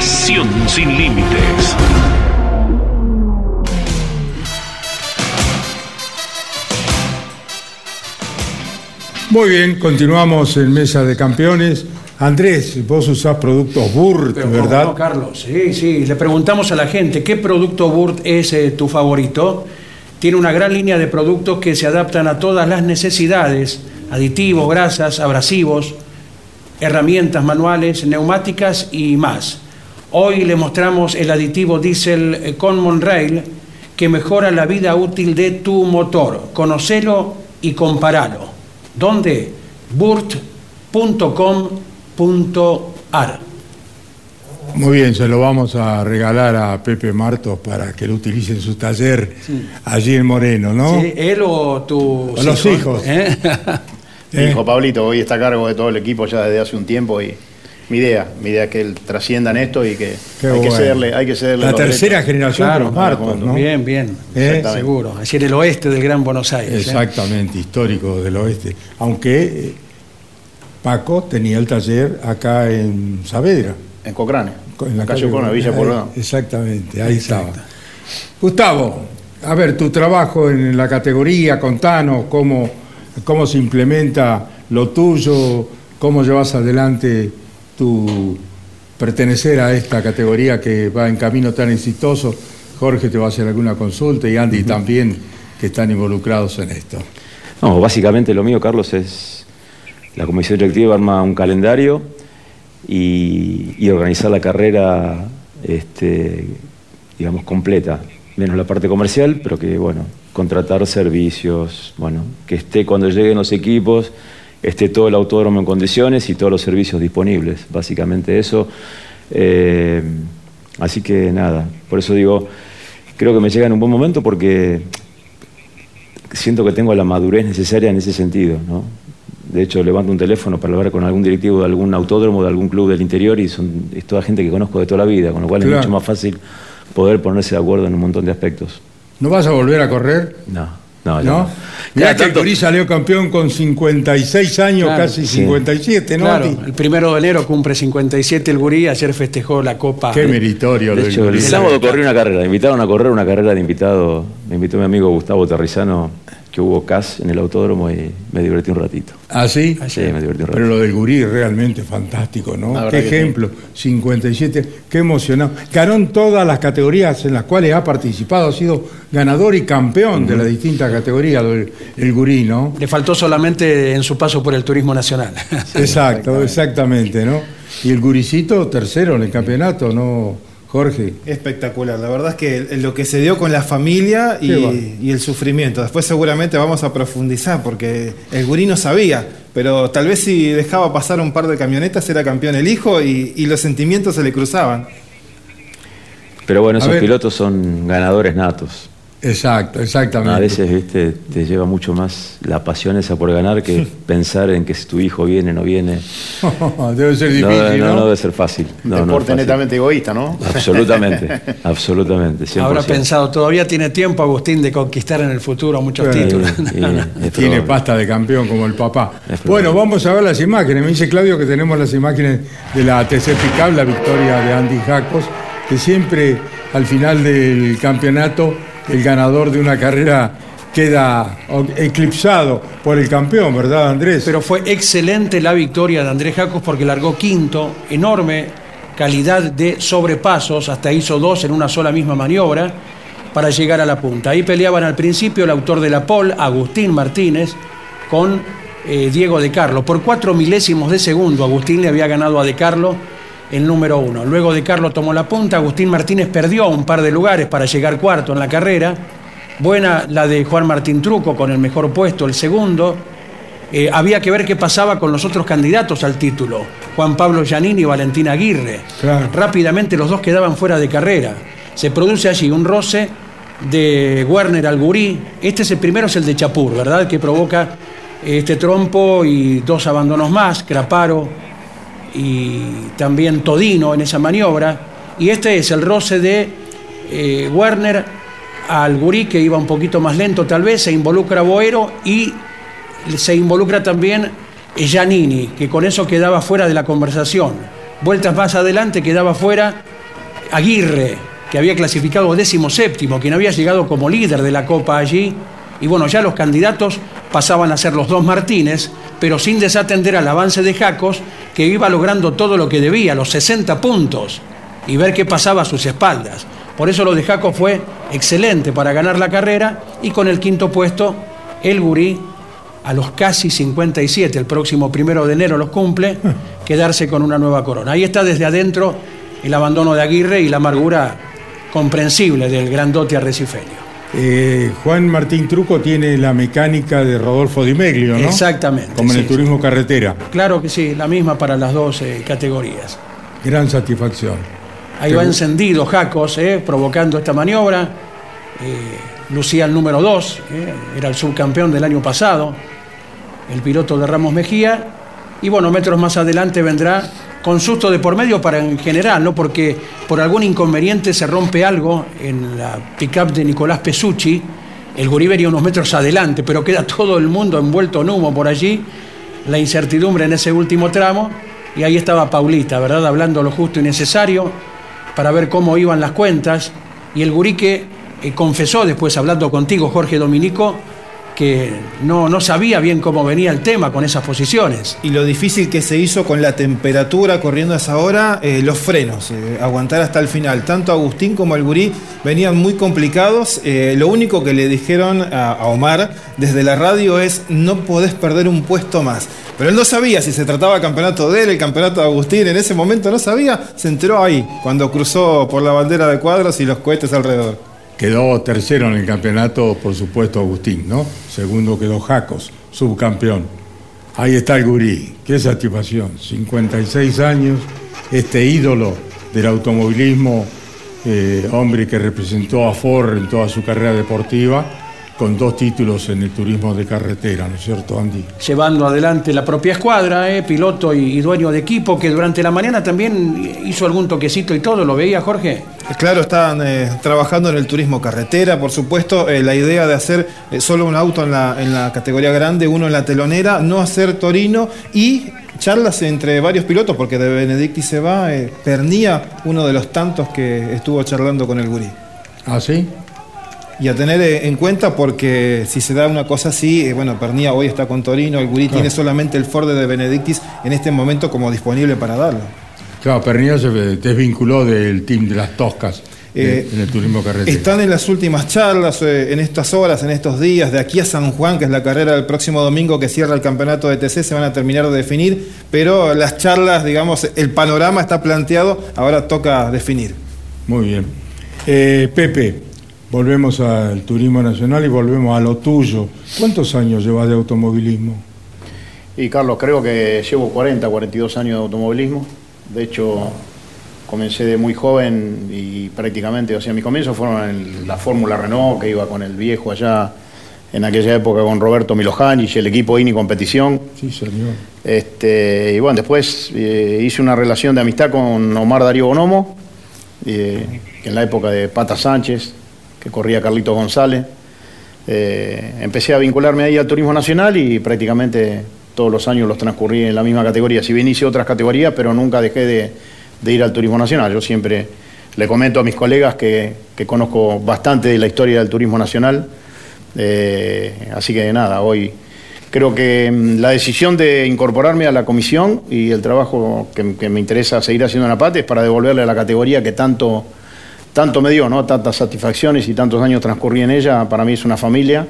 [SPEAKER 1] Pasión sin límites.
[SPEAKER 4] Muy bien, continuamos en Mesa de Campeones. Andrés, vos usás productos Burt,
[SPEAKER 8] Pero,
[SPEAKER 4] ¿verdad?
[SPEAKER 8] no, Carlos, sí, sí. Le preguntamos a la gente qué producto Burt es eh, tu favorito. Tiene una gran línea de productos que se adaptan a todas las necesidades: aditivos, grasas, abrasivos, herramientas manuales, neumáticas y más. Hoy le mostramos el aditivo diésel eh, con Monrail que mejora la vida útil de tu motor. Conocelo y comparalo. ¿Dónde? burt.com.ar
[SPEAKER 4] Muy bien, se lo vamos a regalar a Pepe Martos para que lo utilice en su taller allí en Moreno, ¿no?
[SPEAKER 8] Sí, ¿Él o tus
[SPEAKER 4] O los hijos.
[SPEAKER 8] ¿Eh?
[SPEAKER 5] Mi hijo Pablito hoy está a cargo de todo el equipo ya desde hace un tiempo y mi idea, mi idea es que él trascienda en esto y que
[SPEAKER 4] Qué
[SPEAKER 5] hay, que cederle, hay que cederle
[SPEAKER 4] La tercera
[SPEAKER 5] derechos.
[SPEAKER 4] generación
[SPEAKER 8] Claro,
[SPEAKER 4] de los Martos, ¿no?
[SPEAKER 8] Bien, bien.
[SPEAKER 4] ¿Eh?
[SPEAKER 8] Seguro. Así en el oeste del Gran Buenos Aires. ¿eh?
[SPEAKER 4] Exactamente, histórico del oeste. Aunque eh, Paco tenía el taller acá en Saavedra.
[SPEAKER 5] En Cochrane,
[SPEAKER 4] En la
[SPEAKER 5] calle Ocona, Villa Porredón.
[SPEAKER 4] Exactamente, ahí estaba. Gustavo, a ver, tu trabajo en la categoría, contanos cómo, cómo se implementa lo tuyo, cómo llevas adelante tu pertenecer a esta categoría que va en camino tan exitoso. Jorge te va a hacer alguna consulta y Andy también, que están involucrados en esto.
[SPEAKER 6] No, básicamente lo mío, Carlos, es la comisión directiva arma un calendario y, y organizar la carrera, este, digamos, completa, menos la parte comercial, pero que, bueno, contratar servicios, bueno, que esté cuando lleguen los equipos, esté todo el autódromo en condiciones y todos los servicios disponibles, básicamente eso. Eh, así que nada, por eso digo, creo que me llega en un buen momento porque siento que tengo la madurez necesaria en ese sentido. ¿no? De hecho, levanto un teléfono para hablar con algún directivo de algún autódromo, de algún club del interior y son, es toda gente que conozco de toda la vida, con lo cual
[SPEAKER 4] Claro.
[SPEAKER 6] es mucho más fácil poder ponerse de acuerdo en un montón de aspectos.
[SPEAKER 4] ¿No vas a volver a correr?
[SPEAKER 6] No, no, ya
[SPEAKER 4] ¿No?
[SPEAKER 6] no.
[SPEAKER 4] Mirá
[SPEAKER 6] Cada
[SPEAKER 4] que el
[SPEAKER 6] tanto-
[SPEAKER 4] Turí salió campeón con 56 años,
[SPEAKER 8] Claro.
[SPEAKER 4] casi
[SPEAKER 6] Sí.
[SPEAKER 4] 57, ¿no?
[SPEAKER 8] Claro, el primero de enero cumple 57 el gurí, ayer festejó la Copa.
[SPEAKER 4] Qué meritorio. lo
[SPEAKER 6] De
[SPEAKER 4] del
[SPEAKER 6] hecho, el sábado corrí una carrera, me invitaron a correr una carrera de invitado, me invitó mi amigo Gustavo Terrizano, que hubo CAS en el autódromo y me divertí un ratito.
[SPEAKER 4] ¿Ah, sí?
[SPEAKER 6] Sí, me divertí un ratito.
[SPEAKER 4] Pero lo del gurí realmente fantástico, ¿no? Qué ejemplo, 57, qué emocionado. Ganó en todas las categorías en las cuales ha participado, ha sido ganador y campeón de las distintas categorías, el, el gurí, ¿no?
[SPEAKER 8] Le faltó solamente en su paso por el turismo nacional.
[SPEAKER 4] Exacto, exactamente, ¿no? Y el guricito tercero en el campeonato, ¿no, Jorge?
[SPEAKER 9] Espectacular, la verdad es que lo que se dio con la familia y, y el sufrimiento. Después seguramente vamos a profundizar porque el gurí no sabía, pero tal vez si dejaba pasar un par de camionetas era campeón el hijo y, y los sentimientos se le cruzaban.
[SPEAKER 6] Pero bueno, esos pilotos son ganadores natos.
[SPEAKER 4] Exacto, exactamente.
[SPEAKER 6] A veces, viste, te lleva mucho más la pasión esa por ganar que pensar en que si tu hijo viene o no viene.
[SPEAKER 4] Debe ser
[SPEAKER 6] No,
[SPEAKER 4] difícil,
[SPEAKER 6] no,
[SPEAKER 4] ¿no?
[SPEAKER 6] no debe ser fácil. No, no es
[SPEAKER 5] Deporte
[SPEAKER 6] fácil.
[SPEAKER 5] netamente egoísta, ¿no?
[SPEAKER 6] Absolutamente, absolutamente. 100%.
[SPEAKER 8] Habrá pensado, todavía tiene tiempo Agustín de conquistar en el futuro muchos títulos.
[SPEAKER 6] Y- y- es
[SPEAKER 4] Tiene pasta de campeón como el papá. Bueno, vamos a ver las imágenes. Me dice Claudio que tenemos las imágenes de la TC Pickup, la victoria de Andy Jacos, que siempre al final del campeonato el ganador de una carrera queda eclipsado por el campeón, ¿verdad, Andrés?
[SPEAKER 8] Pero fue excelente la victoria de Andrés Jacos porque largó quinto, enorme calidad de sobrepasos, hasta hizo dos en una sola misma maniobra para llegar a la punta. Ahí peleaban al principio el autor de la pole, Agustín Martínez, con eh, Diego De Carlo. Por cuatro milésimos de segundo, Agustín le había ganado a De Carlo el número uno. Luego De Carlo tomó la punta, Agustín Martínez perdió un par de lugares para llegar cuarto en la carrera. Buena la de Juan Martín Truco con el mejor puesto, el segundo. Eh, había que ver qué pasaba con los otros candidatos al título, Juan Pablo Giannini y Valentín Aguirre.
[SPEAKER 4] Claro.
[SPEAKER 8] Rápidamente los dos quedaban fuera de carrera. Se produce allí un roce de Werner al Gurí. Este es el primero, es el de Chapur, ¿verdad? Que provoca este trompo y dos abandonos más, Craparo y también Todino en esa maniobra. Y este es el roce de eh, Werner al Gurí, que iba un poquito más lento tal vez, se involucra Boero y se involucra también Giannini, que con eso quedaba fuera de la conversación. Vueltas más adelante quedaba fuera Aguirre, que había clasificado décimo séptimo, quien había llegado como líder de la Copa allí. Y bueno, ya los candidatos pasaban a ser los dos Martínez, pero sin desatender al avance de Jacos, que iba logrando todo lo que debía, los 60 puntos, y ver qué pasaba a sus espaldas. Por eso lo de Jacos fue excelente para ganar la carrera y con el quinto puesto, el Gurí, a los casi 57, el próximo primero de enero los cumple, quedarse con una nueva corona. Ahí está desde adentro el abandono de Aguirre y la amargura comprensible del grandote arrecifeño.
[SPEAKER 4] Eh, Juan Martín Truco tiene la mecánica de Rodolfo Di Meglio, ¿no?
[SPEAKER 8] Exactamente.
[SPEAKER 4] Como en el
[SPEAKER 8] sí,
[SPEAKER 4] turismo carretera.
[SPEAKER 8] Claro que sí, la misma para las dos eh, categorías.
[SPEAKER 4] Gran satisfacción.
[SPEAKER 8] Ahí va encendido Jacos, eh, provocando esta maniobra. Lucía el número 2, era el subcampeón del año pasado, el piloto de Ramos Mejía. Y bueno, metros más adelante vendrá con susto de por medio para en general, ¿no? Porque por algún inconveniente se rompe algo en la pickup de Nicolás Pesucci. El gurí venía unos metros adelante, pero queda todo el mundo envuelto en humo por allí. La incertidumbre en ese último tramo. Y ahí estaba Paulita, ¿verdad? Hablando lo justo y necesario para ver cómo iban las cuentas. Y el gurí que eh, confesó después, hablando contigo, Jorge Dominico, que no, no sabía bien cómo venía el tema con esas posiciones.
[SPEAKER 9] Y lo difícil que se hizo con la temperatura corriendo a esa hora, eh, los frenos, eh, aguantar hasta el final. Tanto Agustín como el venían muy complicados. Eh, lo único que le dijeron a, a Omar desde la radio es no podés perder un puesto más. Pero él no sabía si se trataba del campeonato de él, el campeonato de Agustín, en ese momento no sabía, se enteró ahí, cuando cruzó por la bandera de cuadros y los cohetes alrededor.
[SPEAKER 4] Quedó tercero en el campeonato, por supuesto, Agustín, ¿no? Segundo quedó Jacos, subcampeón. Ahí está el gurí, qué satisfacción. 56 años, este ídolo del automovilismo, eh, hombre que representó a Ford en toda su carrera deportiva, con dos títulos en el turismo de carretera, ¿no es cierto, Andy?
[SPEAKER 8] Llevando adelante la propia escuadra, eh, piloto y, y dueño de equipo, que durante la mañana también hizo algún toquecito y todo, ¿lo veía Jorge?
[SPEAKER 9] Claro, están eh, trabajando en el turismo carretera, por supuesto, eh, la idea de hacer eh, solo un auto en la, en la categoría grande, uno en la telonera, no hacer Torino y charlas entre varios pilotos, porque de Benedicti se va, eh, Pernía, uno de los tantos que estuvo charlando con el gurí.
[SPEAKER 4] ¿Ah, sí?
[SPEAKER 9] Y a tener eh, en cuenta porque si se da una cosa así, eh, bueno, Pernía hoy está con Torino, el gurí tiene solamente el Ford de Benedictis en este momento como disponible para darlo.
[SPEAKER 4] Claro, Pernilla se desvinculó del team de las Toscas
[SPEAKER 9] Eh,
[SPEAKER 4] en el turismo carretera.
[SPEAKER 9] Están en las últimas charlas, eh, en estas horas, en estos días, de aquí a San Juan, que es la carrera del próximo domingo que cierra el campeonato de TC, se van a terminar de definir, pero las charlas, digamos, el panorama está planteado, ahora toca definir.
[SPEAKER 4] Muy bien. Eh, Pepe, volvemos al turismo nacional y volvemos a lo tuyo. ¿Cuántos años llevas de automovilismo?
[SPEAKER 5] Y Carlos, creo que llevo 40, 42 años de automovilismo. De hecho, comencé de muy joven y prácticamente, o sea, mis comienzos fueron en la Fórmula Renault, que iba con el viejo allá en aquella época con Roberto Milojanic, el equipo INI Competición.
[SPEAKER 4] Sí, señor.
[SPEAKER 5] Este, y bueno, después eh, hice una relación de amistad con Omar Darío Bonomo, eh, en la época de Pata Sánchez, que corría Carlito González. Eh, empecé a vincularme ahí al turismo nacional y prácticamente todos los años los transcurrí en la misma categoría. Si bien hice otras categorías, pero nunca dejé de, de ir al turismo nacional. Yo siempre le comento a mis colegas que, que conozco bastante de la historia del turismo nacional. Eh, así que nada, hoy creo que mm, la decisión de incorporarme a la comisión y el trabajo que, que me interesa seguir haciendo en APAT es para devolverle a la categoría que tanto, tanto me dio, ¿no? tantas satisfacciones y tantos años transcurrí en ella. Para mí es una familia.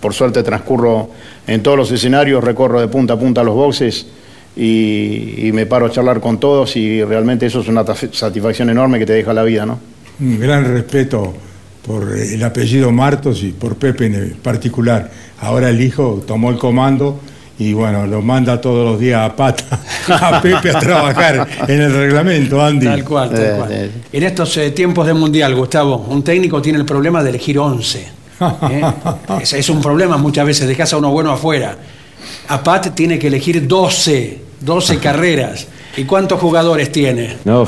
[SPEAKER 5] Por suerte transcurro en todos los escenarios, recorro de punta a punta los boxes y, y me paro a charlar con todos y realmente eso es una satisfacción enorme que te deja la vida. ¿no?
[SPEAKER 4] Un gran respeto por el apellido Martos y por Pepe en particular. Ahora el hijo tomó el comando y bueno, lo manda todos los días a pata a Pepe a trabajar en el reglamento, Andy.
[SPEAKER 8] Tal cual, tal cual. En estos eh, tiempos de mundial, Gustavo, un técnico tiene el problema de elegir 11. ¿eh? es, es un problema muchas veces, dejas a uno bueno afuera. A Pat tiene que elegir 12, 12 carreras. ¿Y cuántos jugadores tiene?
[SPEAKER 6] No,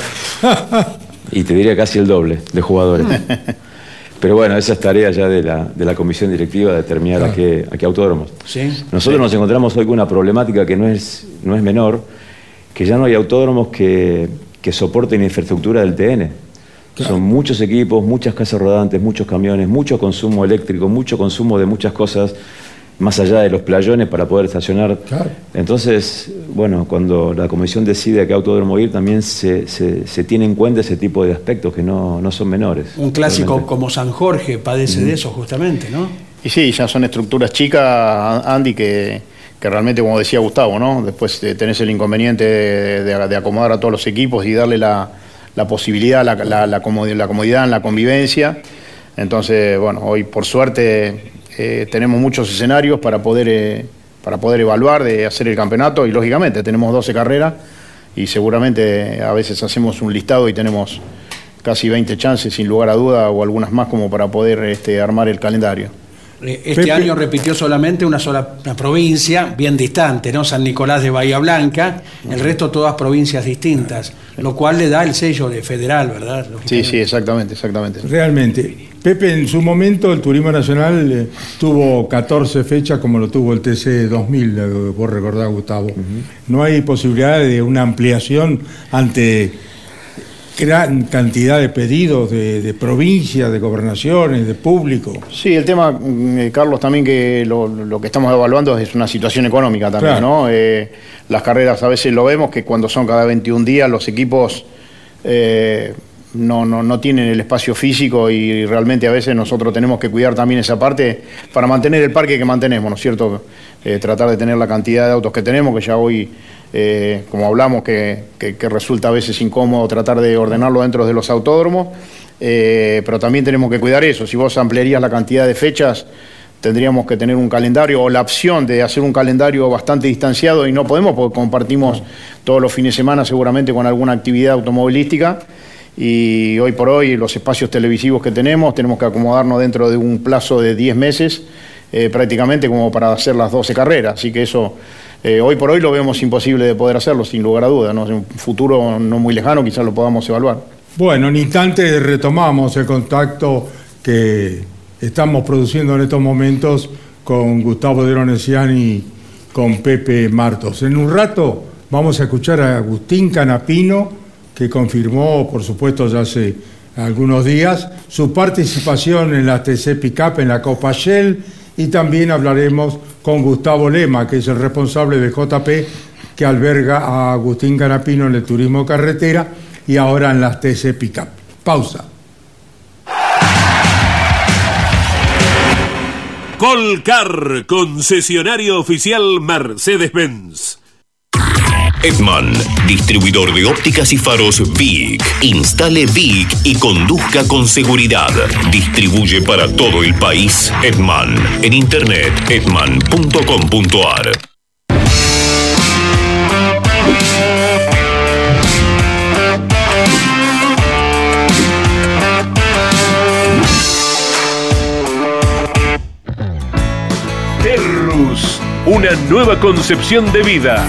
[SPEAKER 6] y te diría casi el doble de jugadores. Pero bueno, esa es tarea ya de la, de la comisión directiva determinar a, qué, a qué autódromos.
[SPEAKER 8] ¿Sí?
[SPEAKER 6] Nosotros nos encontramos hoy con una problemática que no es, no es menor, que ya no hay autódromos que, que soporten infraestructura del TN. Son muchos equipos, muchas casas rodantes, muchos camiones, mucho consumo eléctrico, mucho consumo de muchas cosas más allá de los playones para poder estacionar. Entonces, bueno, cuando la comisión decide a qué autódromo ir, también se, se- se tiene en cuenta ese tipo de aspectos que no, no son menores.
[SPEAKER 8] Un clásico
[SPEAKER 6] realmente.
[SPEAKER 8] como San Jorge padece de eso justamente, ¿no?
[SPEAKER 5] Y sí, ya son estructuras chicas, Andy, que, que realmente, como decía Gustavo, ¿no? Después eh, tenés el inconveniente de, de- de acomodar a todos los equipos y darle la, la posibilidad, la, la- la comodidad en la convivencia. Entonces, bueno, hoy por suerte eh, tenemos muchos escenarios para poder, eh, para poder evaluar, de hacer el campeonato y lógicamente tenemos 12 carreras y seguramente a veces hacemos un listado y tenemos casi 20 chances sin lugar a duda o algunas más como para poder este, armar el calendario.
[SPEAKER 8] Eh, Este
[SPEAKER 5] Pepe.
[SPEAKER 8] año repitió solamente una sola una provincia, bien distante, ¿no? San Nicolás de Bahía Blanca, el resto todas provincias distintas, lo cual le da el sello de federal, ¿verdad?
[SPEAKER 5] Sí, sí, exactamente, exactamente.
[SPEAKER 4] Realmente. Pepe, en su momento el Turismo Nacional eh, tuvo 14 fechas como lo tuvo el TC 2000, eh, vos recordás, Gustavo. ¿No hay posibilidad de una ampliación ante gran cantidad de pedidos de, de provincias, de gobernaciones, de público?
[SPEAKER 5] Sí, el tema, mm, eh, Carlos, también que lo, lo que estamos evaluando es una situación económica también,
[SPEAKER 4] Claro.
[SPEAKER 5] ¿no? Eh, las carreras a veces lo vemos que cuando son cada 21 días los equipos eh, no, no, no tienen el espacio físico y realmente a veces nosotros tenemos que cuidar también esa parte para mantener el parque que mantenemos, ¿no es cierto? Eh, tratar de tener la cantidad de autos que tenemos, que ya hoy, eh, como hablamos, que, que- resulta a veces incómodo tratar de ordenarlo dentro de los autódromos, eh, pero también tenemos que cuidar eso. Si vos ampliarías la cantidad de fechas, tendríamos que tener un calendario o la opción de hacer un calendario bastante distanciado y no podemos porque compartimos todos los fines de semana seguramente con alguna actividad automovilística y hoy por hoy los espacios televisivos que tenemos tenemos que acomodarnos dentro de un plazo de 10 meses eh, prácticamente como para hacer las 12 carreras, así que eso eh, hoy por hoy lo vemos imposible de poder hacerlo sin lugar a dudas, ¿no? en un futuro no muy lejano quizás lo podamos evaluar.
[SPEAKER 4] Bueno, en instantes retomamos el contacto que estamos produciendo en estos momentos con Gustavo de Ronesian y con Pepe Martos. En un rato vamos a escuchar a Agustín Canapino, que confirmó, por supuesto, ya hace algunos días, su participación en la TC Pickup en la Copa Shell y también hablaremos con Gustavo Lema, que es el responsable de JP que alberga a Agustín Canapino en el turismo carretera y ahora en las TC Pickup. Pausa.
[SPEAKER 1] Colcar, concesionario oficial Mercedes-Benz.
[SPEAKER 10] Edman, distribuidor de ópticas y faros VIC. Instale VIC y conduzca con seguridad. Distribuye para todo el país Edman. En internet, edman.com.ar.
[SPEAKER 1] Terrus, una nueva concepción de vida.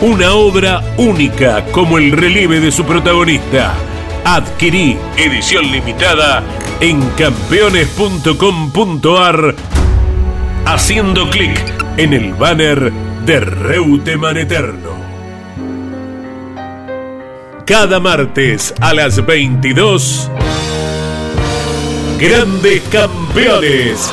[SPEAKER 1] una obra única como el relieve de su protagonista. Adquirí edición limitada en campeones.com.ar haciendo clic en el banner de Reutemann Eterno. Cada martes a las 22, Grandes Campeones.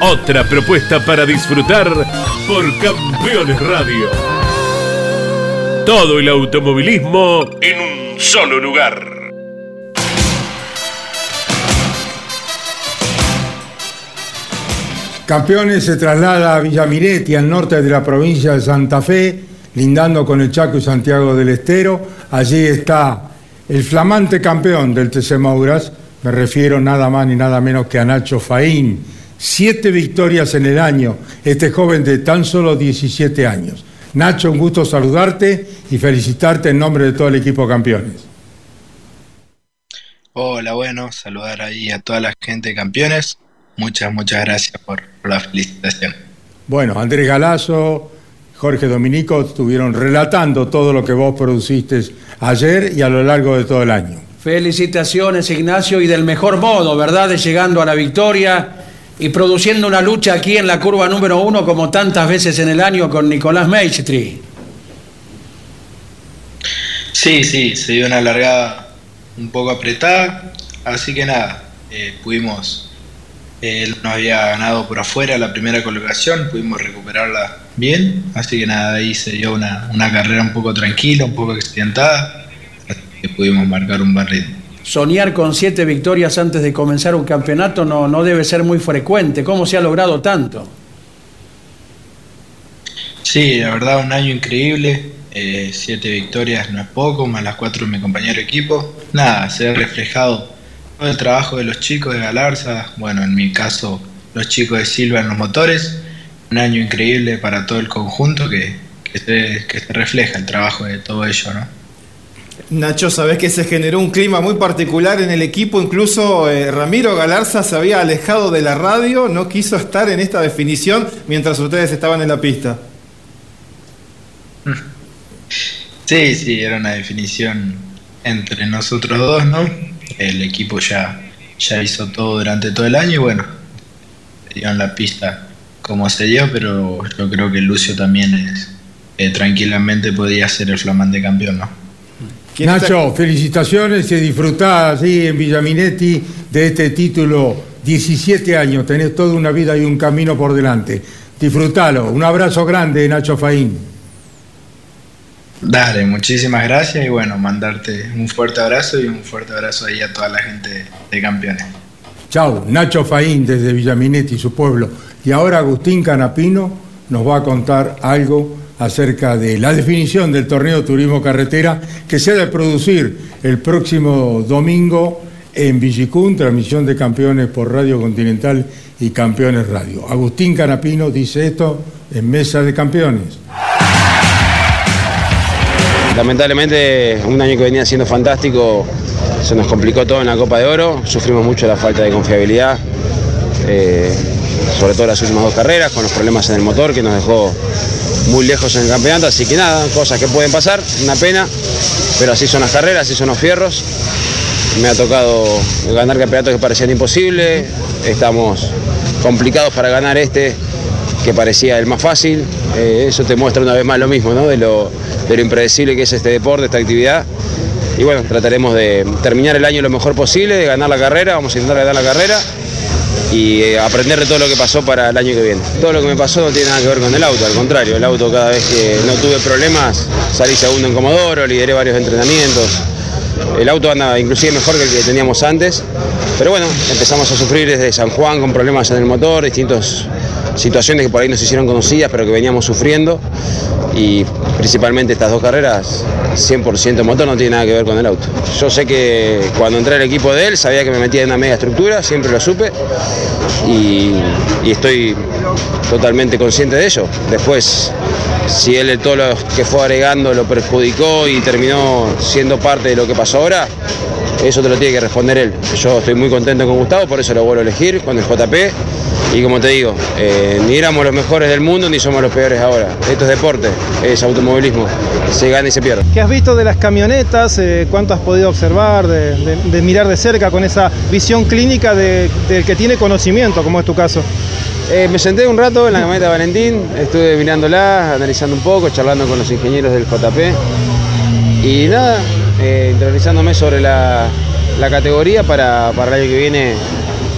[SPEAKER 1] Otra propuesta para disfrutar por Campeones Radio. Todo el automovilismo en un solo lugar.
[SPEAKER 4] Campeones se traslada a Villamiretti, al norte de la provincia de Santa Fe, lindando con el Chaco y Santiago del Estero. Allí está el flamante campeón del TC Mauras, me refiero nada más ni nada menos que a Nacho Faín. Siete victorias en el año, este joven de tan solo 17 años. Nacho, un gusto saludarte y felicitarte en nombre de todo el equipo campeones.
[SPEAKER 17] Hola, bueno, saludar ahí a toda la gente de campeones. Muchas, muchas gracias por la felicitación.
[SPEAKER 4] Bueno, Andrés Galazo, Jorge Dominico estuvieron relatando todo lo que vos produciste ayer y a lo largo de todo el año.
[SPEAKER 8] Felicitaciones, Ignacio, y del mejor modo, ¿verdad? De llegando a la victoria y produciendo una lucha aquí en la curva número uno, como tantas veces en el año con Nicolás Maestri.
[SPEAKER 17] Sí, sí, se dio una largada un poco apretada, así que nada, eh, pudimos él nos había ganado por afuera la primera colocación, pudimos recuperarla bien, así que nada, ahí se dio una, una carrera un poco tranquila, un poco accidentada, que pudimos marcar un ritmo.
[SPEAKER 8] Soñar con siete victorias antes de comenzar un campeonato no, no debe ser muy frecuente. ¿Cómo se ha logrado tanto?
[SPEAKER 17] Sí, la verdad, un año increíble. Eh, siete victorias no es poco, más las cuatro de mi compañero equipo. Nada, se ha reflejado todo el trabajo de los chicos de Galarza, bueno, en mi caso, los chicos de Silva en los motores. Un año increíble para todo el conjunto que, que, se, que se refleja el trabajo de todo ello, ¿no?
[SPEAKER 9] Nacho, sabés que se generó un clima muy particular en el equipo, incluso eh, Ramiro Galarza se había alejado de la radio, no quiso estar en esta definición mientras ustedes estaban en la pista.
[SPEAKER 17] Sí, sí, era una definición entre nosotros dos, ¿no? El equipo ya, ya hizo todo durante todo el año y bueno, dio en la pista como se dio, pero yo creo que Lucio también es, eh, tranquilamente podía ser el flamante campeón, ¿no?
[SPEAKER 4] Nacho, felicitaciones y disfrutá así en Villaminetti de este título. 17 años, tenés toda una vida y un camino por delante. Disfrutalo. Un abrazo grande, Nacho Faín.
[SPEAKER 17] Dale, muchísimas gracias y bueno, mandarte un fuerte abrazo y un fuerte abrazo ahí a toda la gente de campeones.
[SPEAKER 4] Chau, Nacho Faín desde Villaminetti, su pueblo. Y ahora Agustín Canapino nos va a contar algo acerca de la definición del torneo Turismo Carretera que se ha de producir el próximo domingo en Villicún, transmisión de campeones por Radio Continental y Campeones Radio. Agustín Canapino dice esto en Mesa de Campeones.
[SPEAKER 18] Lamentablemente, un año que venía siendo fantástico, se nos complicó todo en la Copa de Oro, sufrimos mucho la falta de confiabilidad, eh, sobre todo las últimas dos carreras, con los problemas en el motor que nos dejó muy lejos en el campeonato, así que nada, cosas que pueden pasar, una pena, pero así son las carreras, así son los fierros. Me ha tocado ganar campeonatos que parecían imposibles, estamos complicados para ganar este que parecía el más fácil. Eh, eso te muestra una vez más lo mismo, ¿no? de, lo, de lo impredecible que es este deporte, esta actividad. Y bueno, trataremos de terminar el año lo mejor posible, de ganar la carrera, vamos a intentar ganar la carrera y eh, aprender de todo lo que pasó para el año que viene. Todo lo que me pasó no tiene nada que ver con el auto, al contrario, el auto cada vez que no tuve problemas, salí segundo en Comodoro, lideré varios entrenamientos. El auto anda inclusive mejor que el que teníamos antes, pero bueno, empezamos a sufrir desde San Juan con problemas en el motor, distintas situaciones que por ahí nos hicieron conocidas, pero que veníamos sufriendo. Y principalmente estas dos carreras, 100% motor no tiene nada que ver con el auto. Yo sé que cuando entré al equipo de él sabía que me metía en una media estructura, siempre lo supe y, y estoy totalmente consciente de ello. Después, si él todo lo que fue agregando lo perjudicó y terminó siendo parte de lo que pasó ahora, eso te lo tiene que responder él. Yo estoy muy contento con Gustavo, por eso lo vuelvo a elegir con el JP Y como te digo, eh, ni éramos los mejores del mundo ni somos los peores ahora. Esto es deporte, es automovilismo. Se gana y se pierde.
[SPEAKER 9] ¿Qué has visto de las camionetas? Eh, ¿Cuánto has podido observar, de, de- de mirar de cerca con esa visión clínica de- del que tiene conocimiento, como es tu caso?
[SPEAKER 18] Eh, me senté un rato en la camioneta de Valentín, estuve mirándola, analizando un poco, charlando con los ingenieros del JP y nada, eh, sobre la, la categoría para, para el año que viene,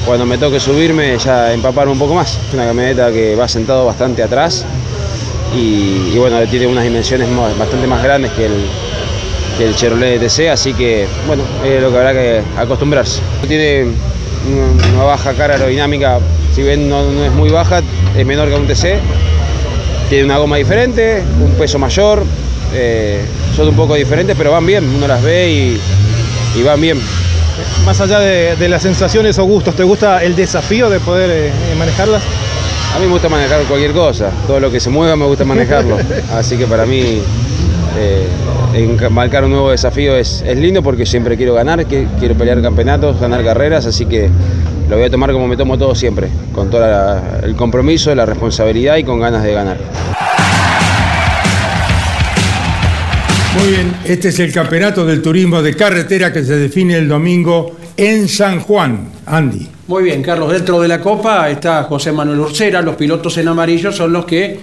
[SPEAKER 18] cuando me toque subirme, ya empaparme un poco más. Es una camioneta que va sentado bastante atrás y, bueno, tiene unas dimensiones bastante más grandes que el, que el Chevrolet TC, así que bueno, es lo que habrá que acostumbrarse. Tiene una, baja carga aerodinámica, si bien no, es muy baja, es menor que un TC. Tiene una goma diferente, un peso mayor, eh, son un poco diferentes, pero van bien, uno las ve y van bien.
[SPEAKER 9] Más allá de, de las sensaciones o gustos, ¿te gusta el desafío de poder eh, manejarlas?
[SPEAKER 18] A mí me gusta manejar cualquier cosa, todo lo que se mueva me gusta manejarlo, así que para mí eh, marcar un nuevo desafío es, es lindo porque siempre quiero ganar, que- quiero pelear campeonatos, ganar carreras, así que lo voy a tomar como me tomo todo siempre, con todo el compromiso, la responsabilidad y con ganas de ganar.
[SPEAKER 4] Muy bien, este es el campeonato del turismo de carretera que se define el domingo en San Juan. Andy.
[SPEAKER 8] Muy bien, Carlos, dentro de la Copa está José Manuel Ursera, los pilotos en amarillo son los que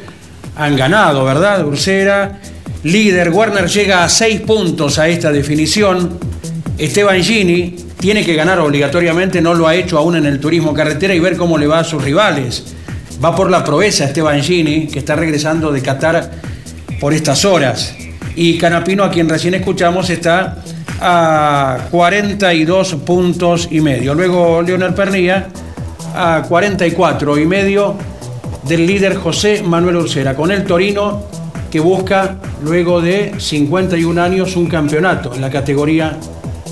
[SPEAKER 8] han ganado, ¿verdad? Ursera, líder, Werner llega a seis puntos a esta definición, Esteban Gini tiene que ganar obligatoriamente, no lo ha hecho aún en el turismo carretera y ver cómo le va a sus rivales. Va por la proeza Esteban Gini, que está regresando de Qatar por estas horas. Y Canapino, a quien recién escuchamos, está a 42 puntos y medio. Luego Leonel Pernilla a 44 y medio del líder José Manuel Ursera, con el Torino que busca luego de 51 años un campeonato en la categoría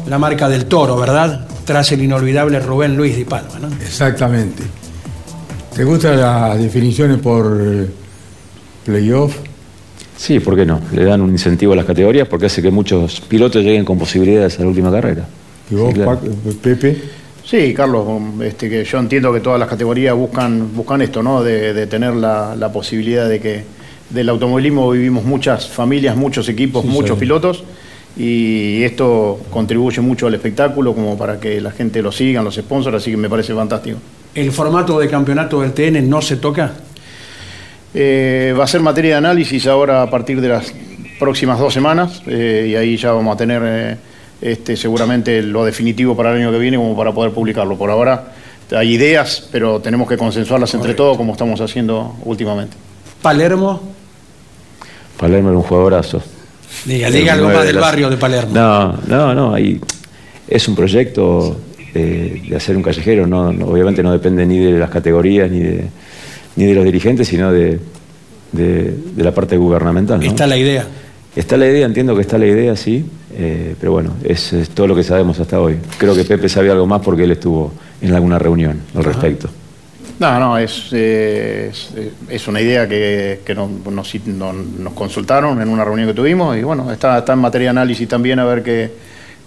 [SPEAKER 8] la marca del toro, ¿verdad? Tras el inolvidable Rubén Luis Di Palma.
[SPEAKER 4] Exactamente. ¿Te gustan las definiciones por eh, playoff?
[SPEAKER 6] Sí, ¿por qué no? Le dan un incentivo a las categorías porque hace que muchos pilotos lleguen con posibilidades a la última carrera.
[SPEAKER 4] ¿Y vos,
[SPEAKER 6] Sí, claro.
[SPEAKER 4] Pac- Pepe?
[SPEAKER 5] Sí, Carlos, este, que yo entiendo que todas las categorías buscan, buscan esto, ¿no? De, de tener la, la posibilidad de que del automovilismo vivimos muchas familias, muchos equipos,
[SPEAKER 4] Sí,
[SPEAKER 5] muchos
[SPEAKER 4] sí.
[SPEAKER 5] pilotos y esto contribuye mucho al espectáculo como para que la gente lo sigan, los sponsors, así que me parece fantástico.
[SPEAKER 8] ¿El formato de campeonato del TN no se toca?
[SPEAKER 5] Eh, va a ser materia de análisis ahora a partir de las próximas dos semanas eh, y ahí ya vamos a tener eh, este, seguramente lo definitivo para el año que viene como para poder publicarlo. Por ahora hay ideas, pero tenemos que consensuarlas entre todos como estamos haciendo últimamente.
[SPEAKER 8] Palermo,
[SPEAKER 6] Palermo era un jugadorazo.
[SPEAKER 8] diga, diga algo más
[SPEAKER 6] de
[SPEAKER 8] del
[SPEAKER 6] las-
[SPEAKER 8] barrio de Palermo.
[SPEAKER 6] No, no, no. Ahí es un proyecto de hacer un callejero. No, no- obviamente no depende ni de las categorías ni de, ni de los dirigentes, sino de, de- de la parte gubernamental. ¿no?
[SPEAKER 8] Está la idea.
[SPEAKER 6] Está la idea, entiendo que está la idea, sí, eh, pero bueno, es, es todo lo que sabemos hasta hoy. Creo que Pepe sabía algo más porque él estuvo en alguna reunión al respecto.
[SPEAKER 5] No, no, es, eh, es, es una idea que, que nos, nos- nos- nos consultaron en una reunión que tuvimos y bueno, está, está en materia de análisis también a ver qué,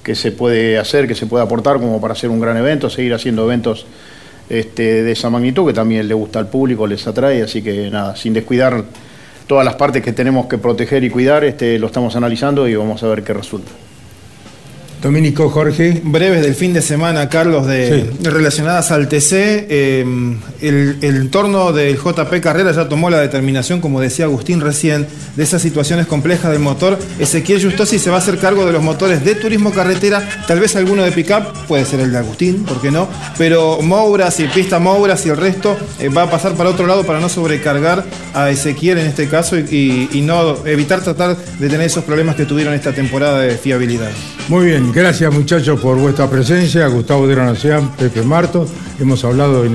[SPEAKER 5] qué se puede hacer, qué se puede aportar como para hacer un gran evento, seguir haciendo eventos este, de esa magnitud que también le gusta al público, les atrae, así que nada, sin descuidar todas las partes que tenemos que proteger y cuidar, este, lo estamos analizando y vamos a ver qué resulta.
[SPEAKER 4] Dominico Jorge.
[SPEAKER 9] Breves del fin de semana, Carlos, de, relacionadas al TC. eh, el, el entorno del JP Carrera ya tomó la determinación, como decía Agustín recién, de esas situaciones complejas del motor. Ezequiel Justosi se va a hacer cargo de los motores de turismo carretera, tal vez alguno de pickup, puede ser el de Agustín, ¿por qué no? Pero Mouras y pista Mouras y el resto eh, va a pasar para otro lado para no sobrecargar a Ezequiel en este caso y, y- y no evitar tratar de tener esos problemas que tuvieron esta temporada de fiabilidad.
[SPEAKER 4] Muy bien, gracias muchachos por vuestra presencia. Gustavo de Nación, Pepe Marto. Hemos hablado de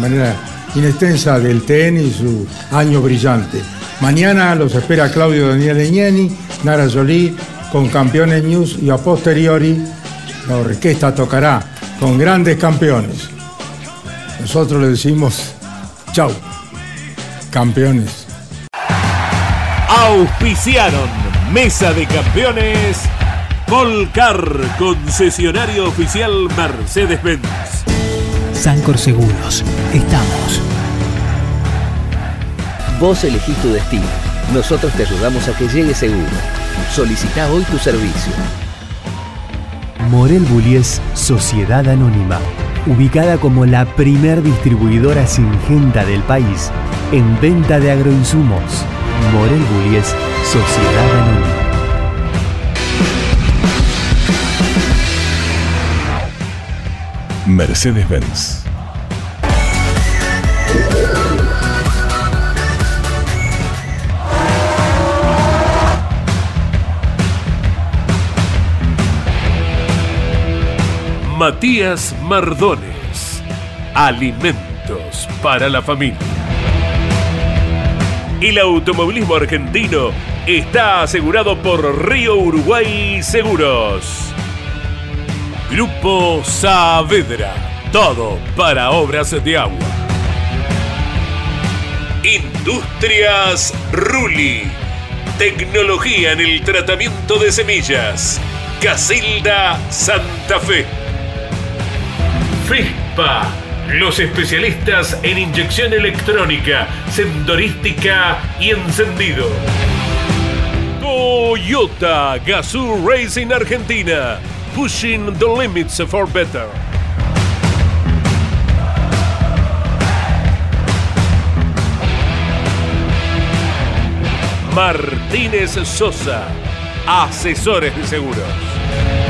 [SPEAKER 4] manera inextensa del TN y su año brillante. Mañana los espera Claudio Daniel Leñani, Nara Jolie con Campeones News y a posteriori la orquesta tocará con grandes campeones. Nosotros le decimos chau, campeones.
[SPEAKER 1] Auspiciaron Mesa de Campeones Volcar, concesionario oficial Mercedes-Benz.
[SPEAKER 2] Sancor Seguros. Estamos.
[SPEAKER 3] Vos elegís tu destino. Nosotros te ayudamos a que llegue seguro. Solicita hoy tu servicio.
[SPEAKER 2] Morel Bullies Sociedad Anónima. Ubicada como la primer distribuidora singenta del país en venta de agroinsumos. Morel Bullies Sociedad Anónima.
[SPEAKER 11] Mercedes-Benz.
[SPEAKER 1] Matías Mardones. Alimentos para la familia. El automovilismo argentino está asegurado por Río Uruguay Seguros. Grupo Saavedra. Todo para obras de agua. Industrias Ruli. Tecnología en el tratamiento de semillas. Casilda Santa Fe. FISPA. Los especialistas en inyección electrónica, sendorística y encendido. Toyota Gazoo Racing Argentina. Pushing the limits for better. Martínez Sosa, asesores de seguros.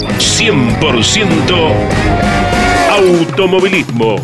[SPEAKER 1] 100% automovilismo.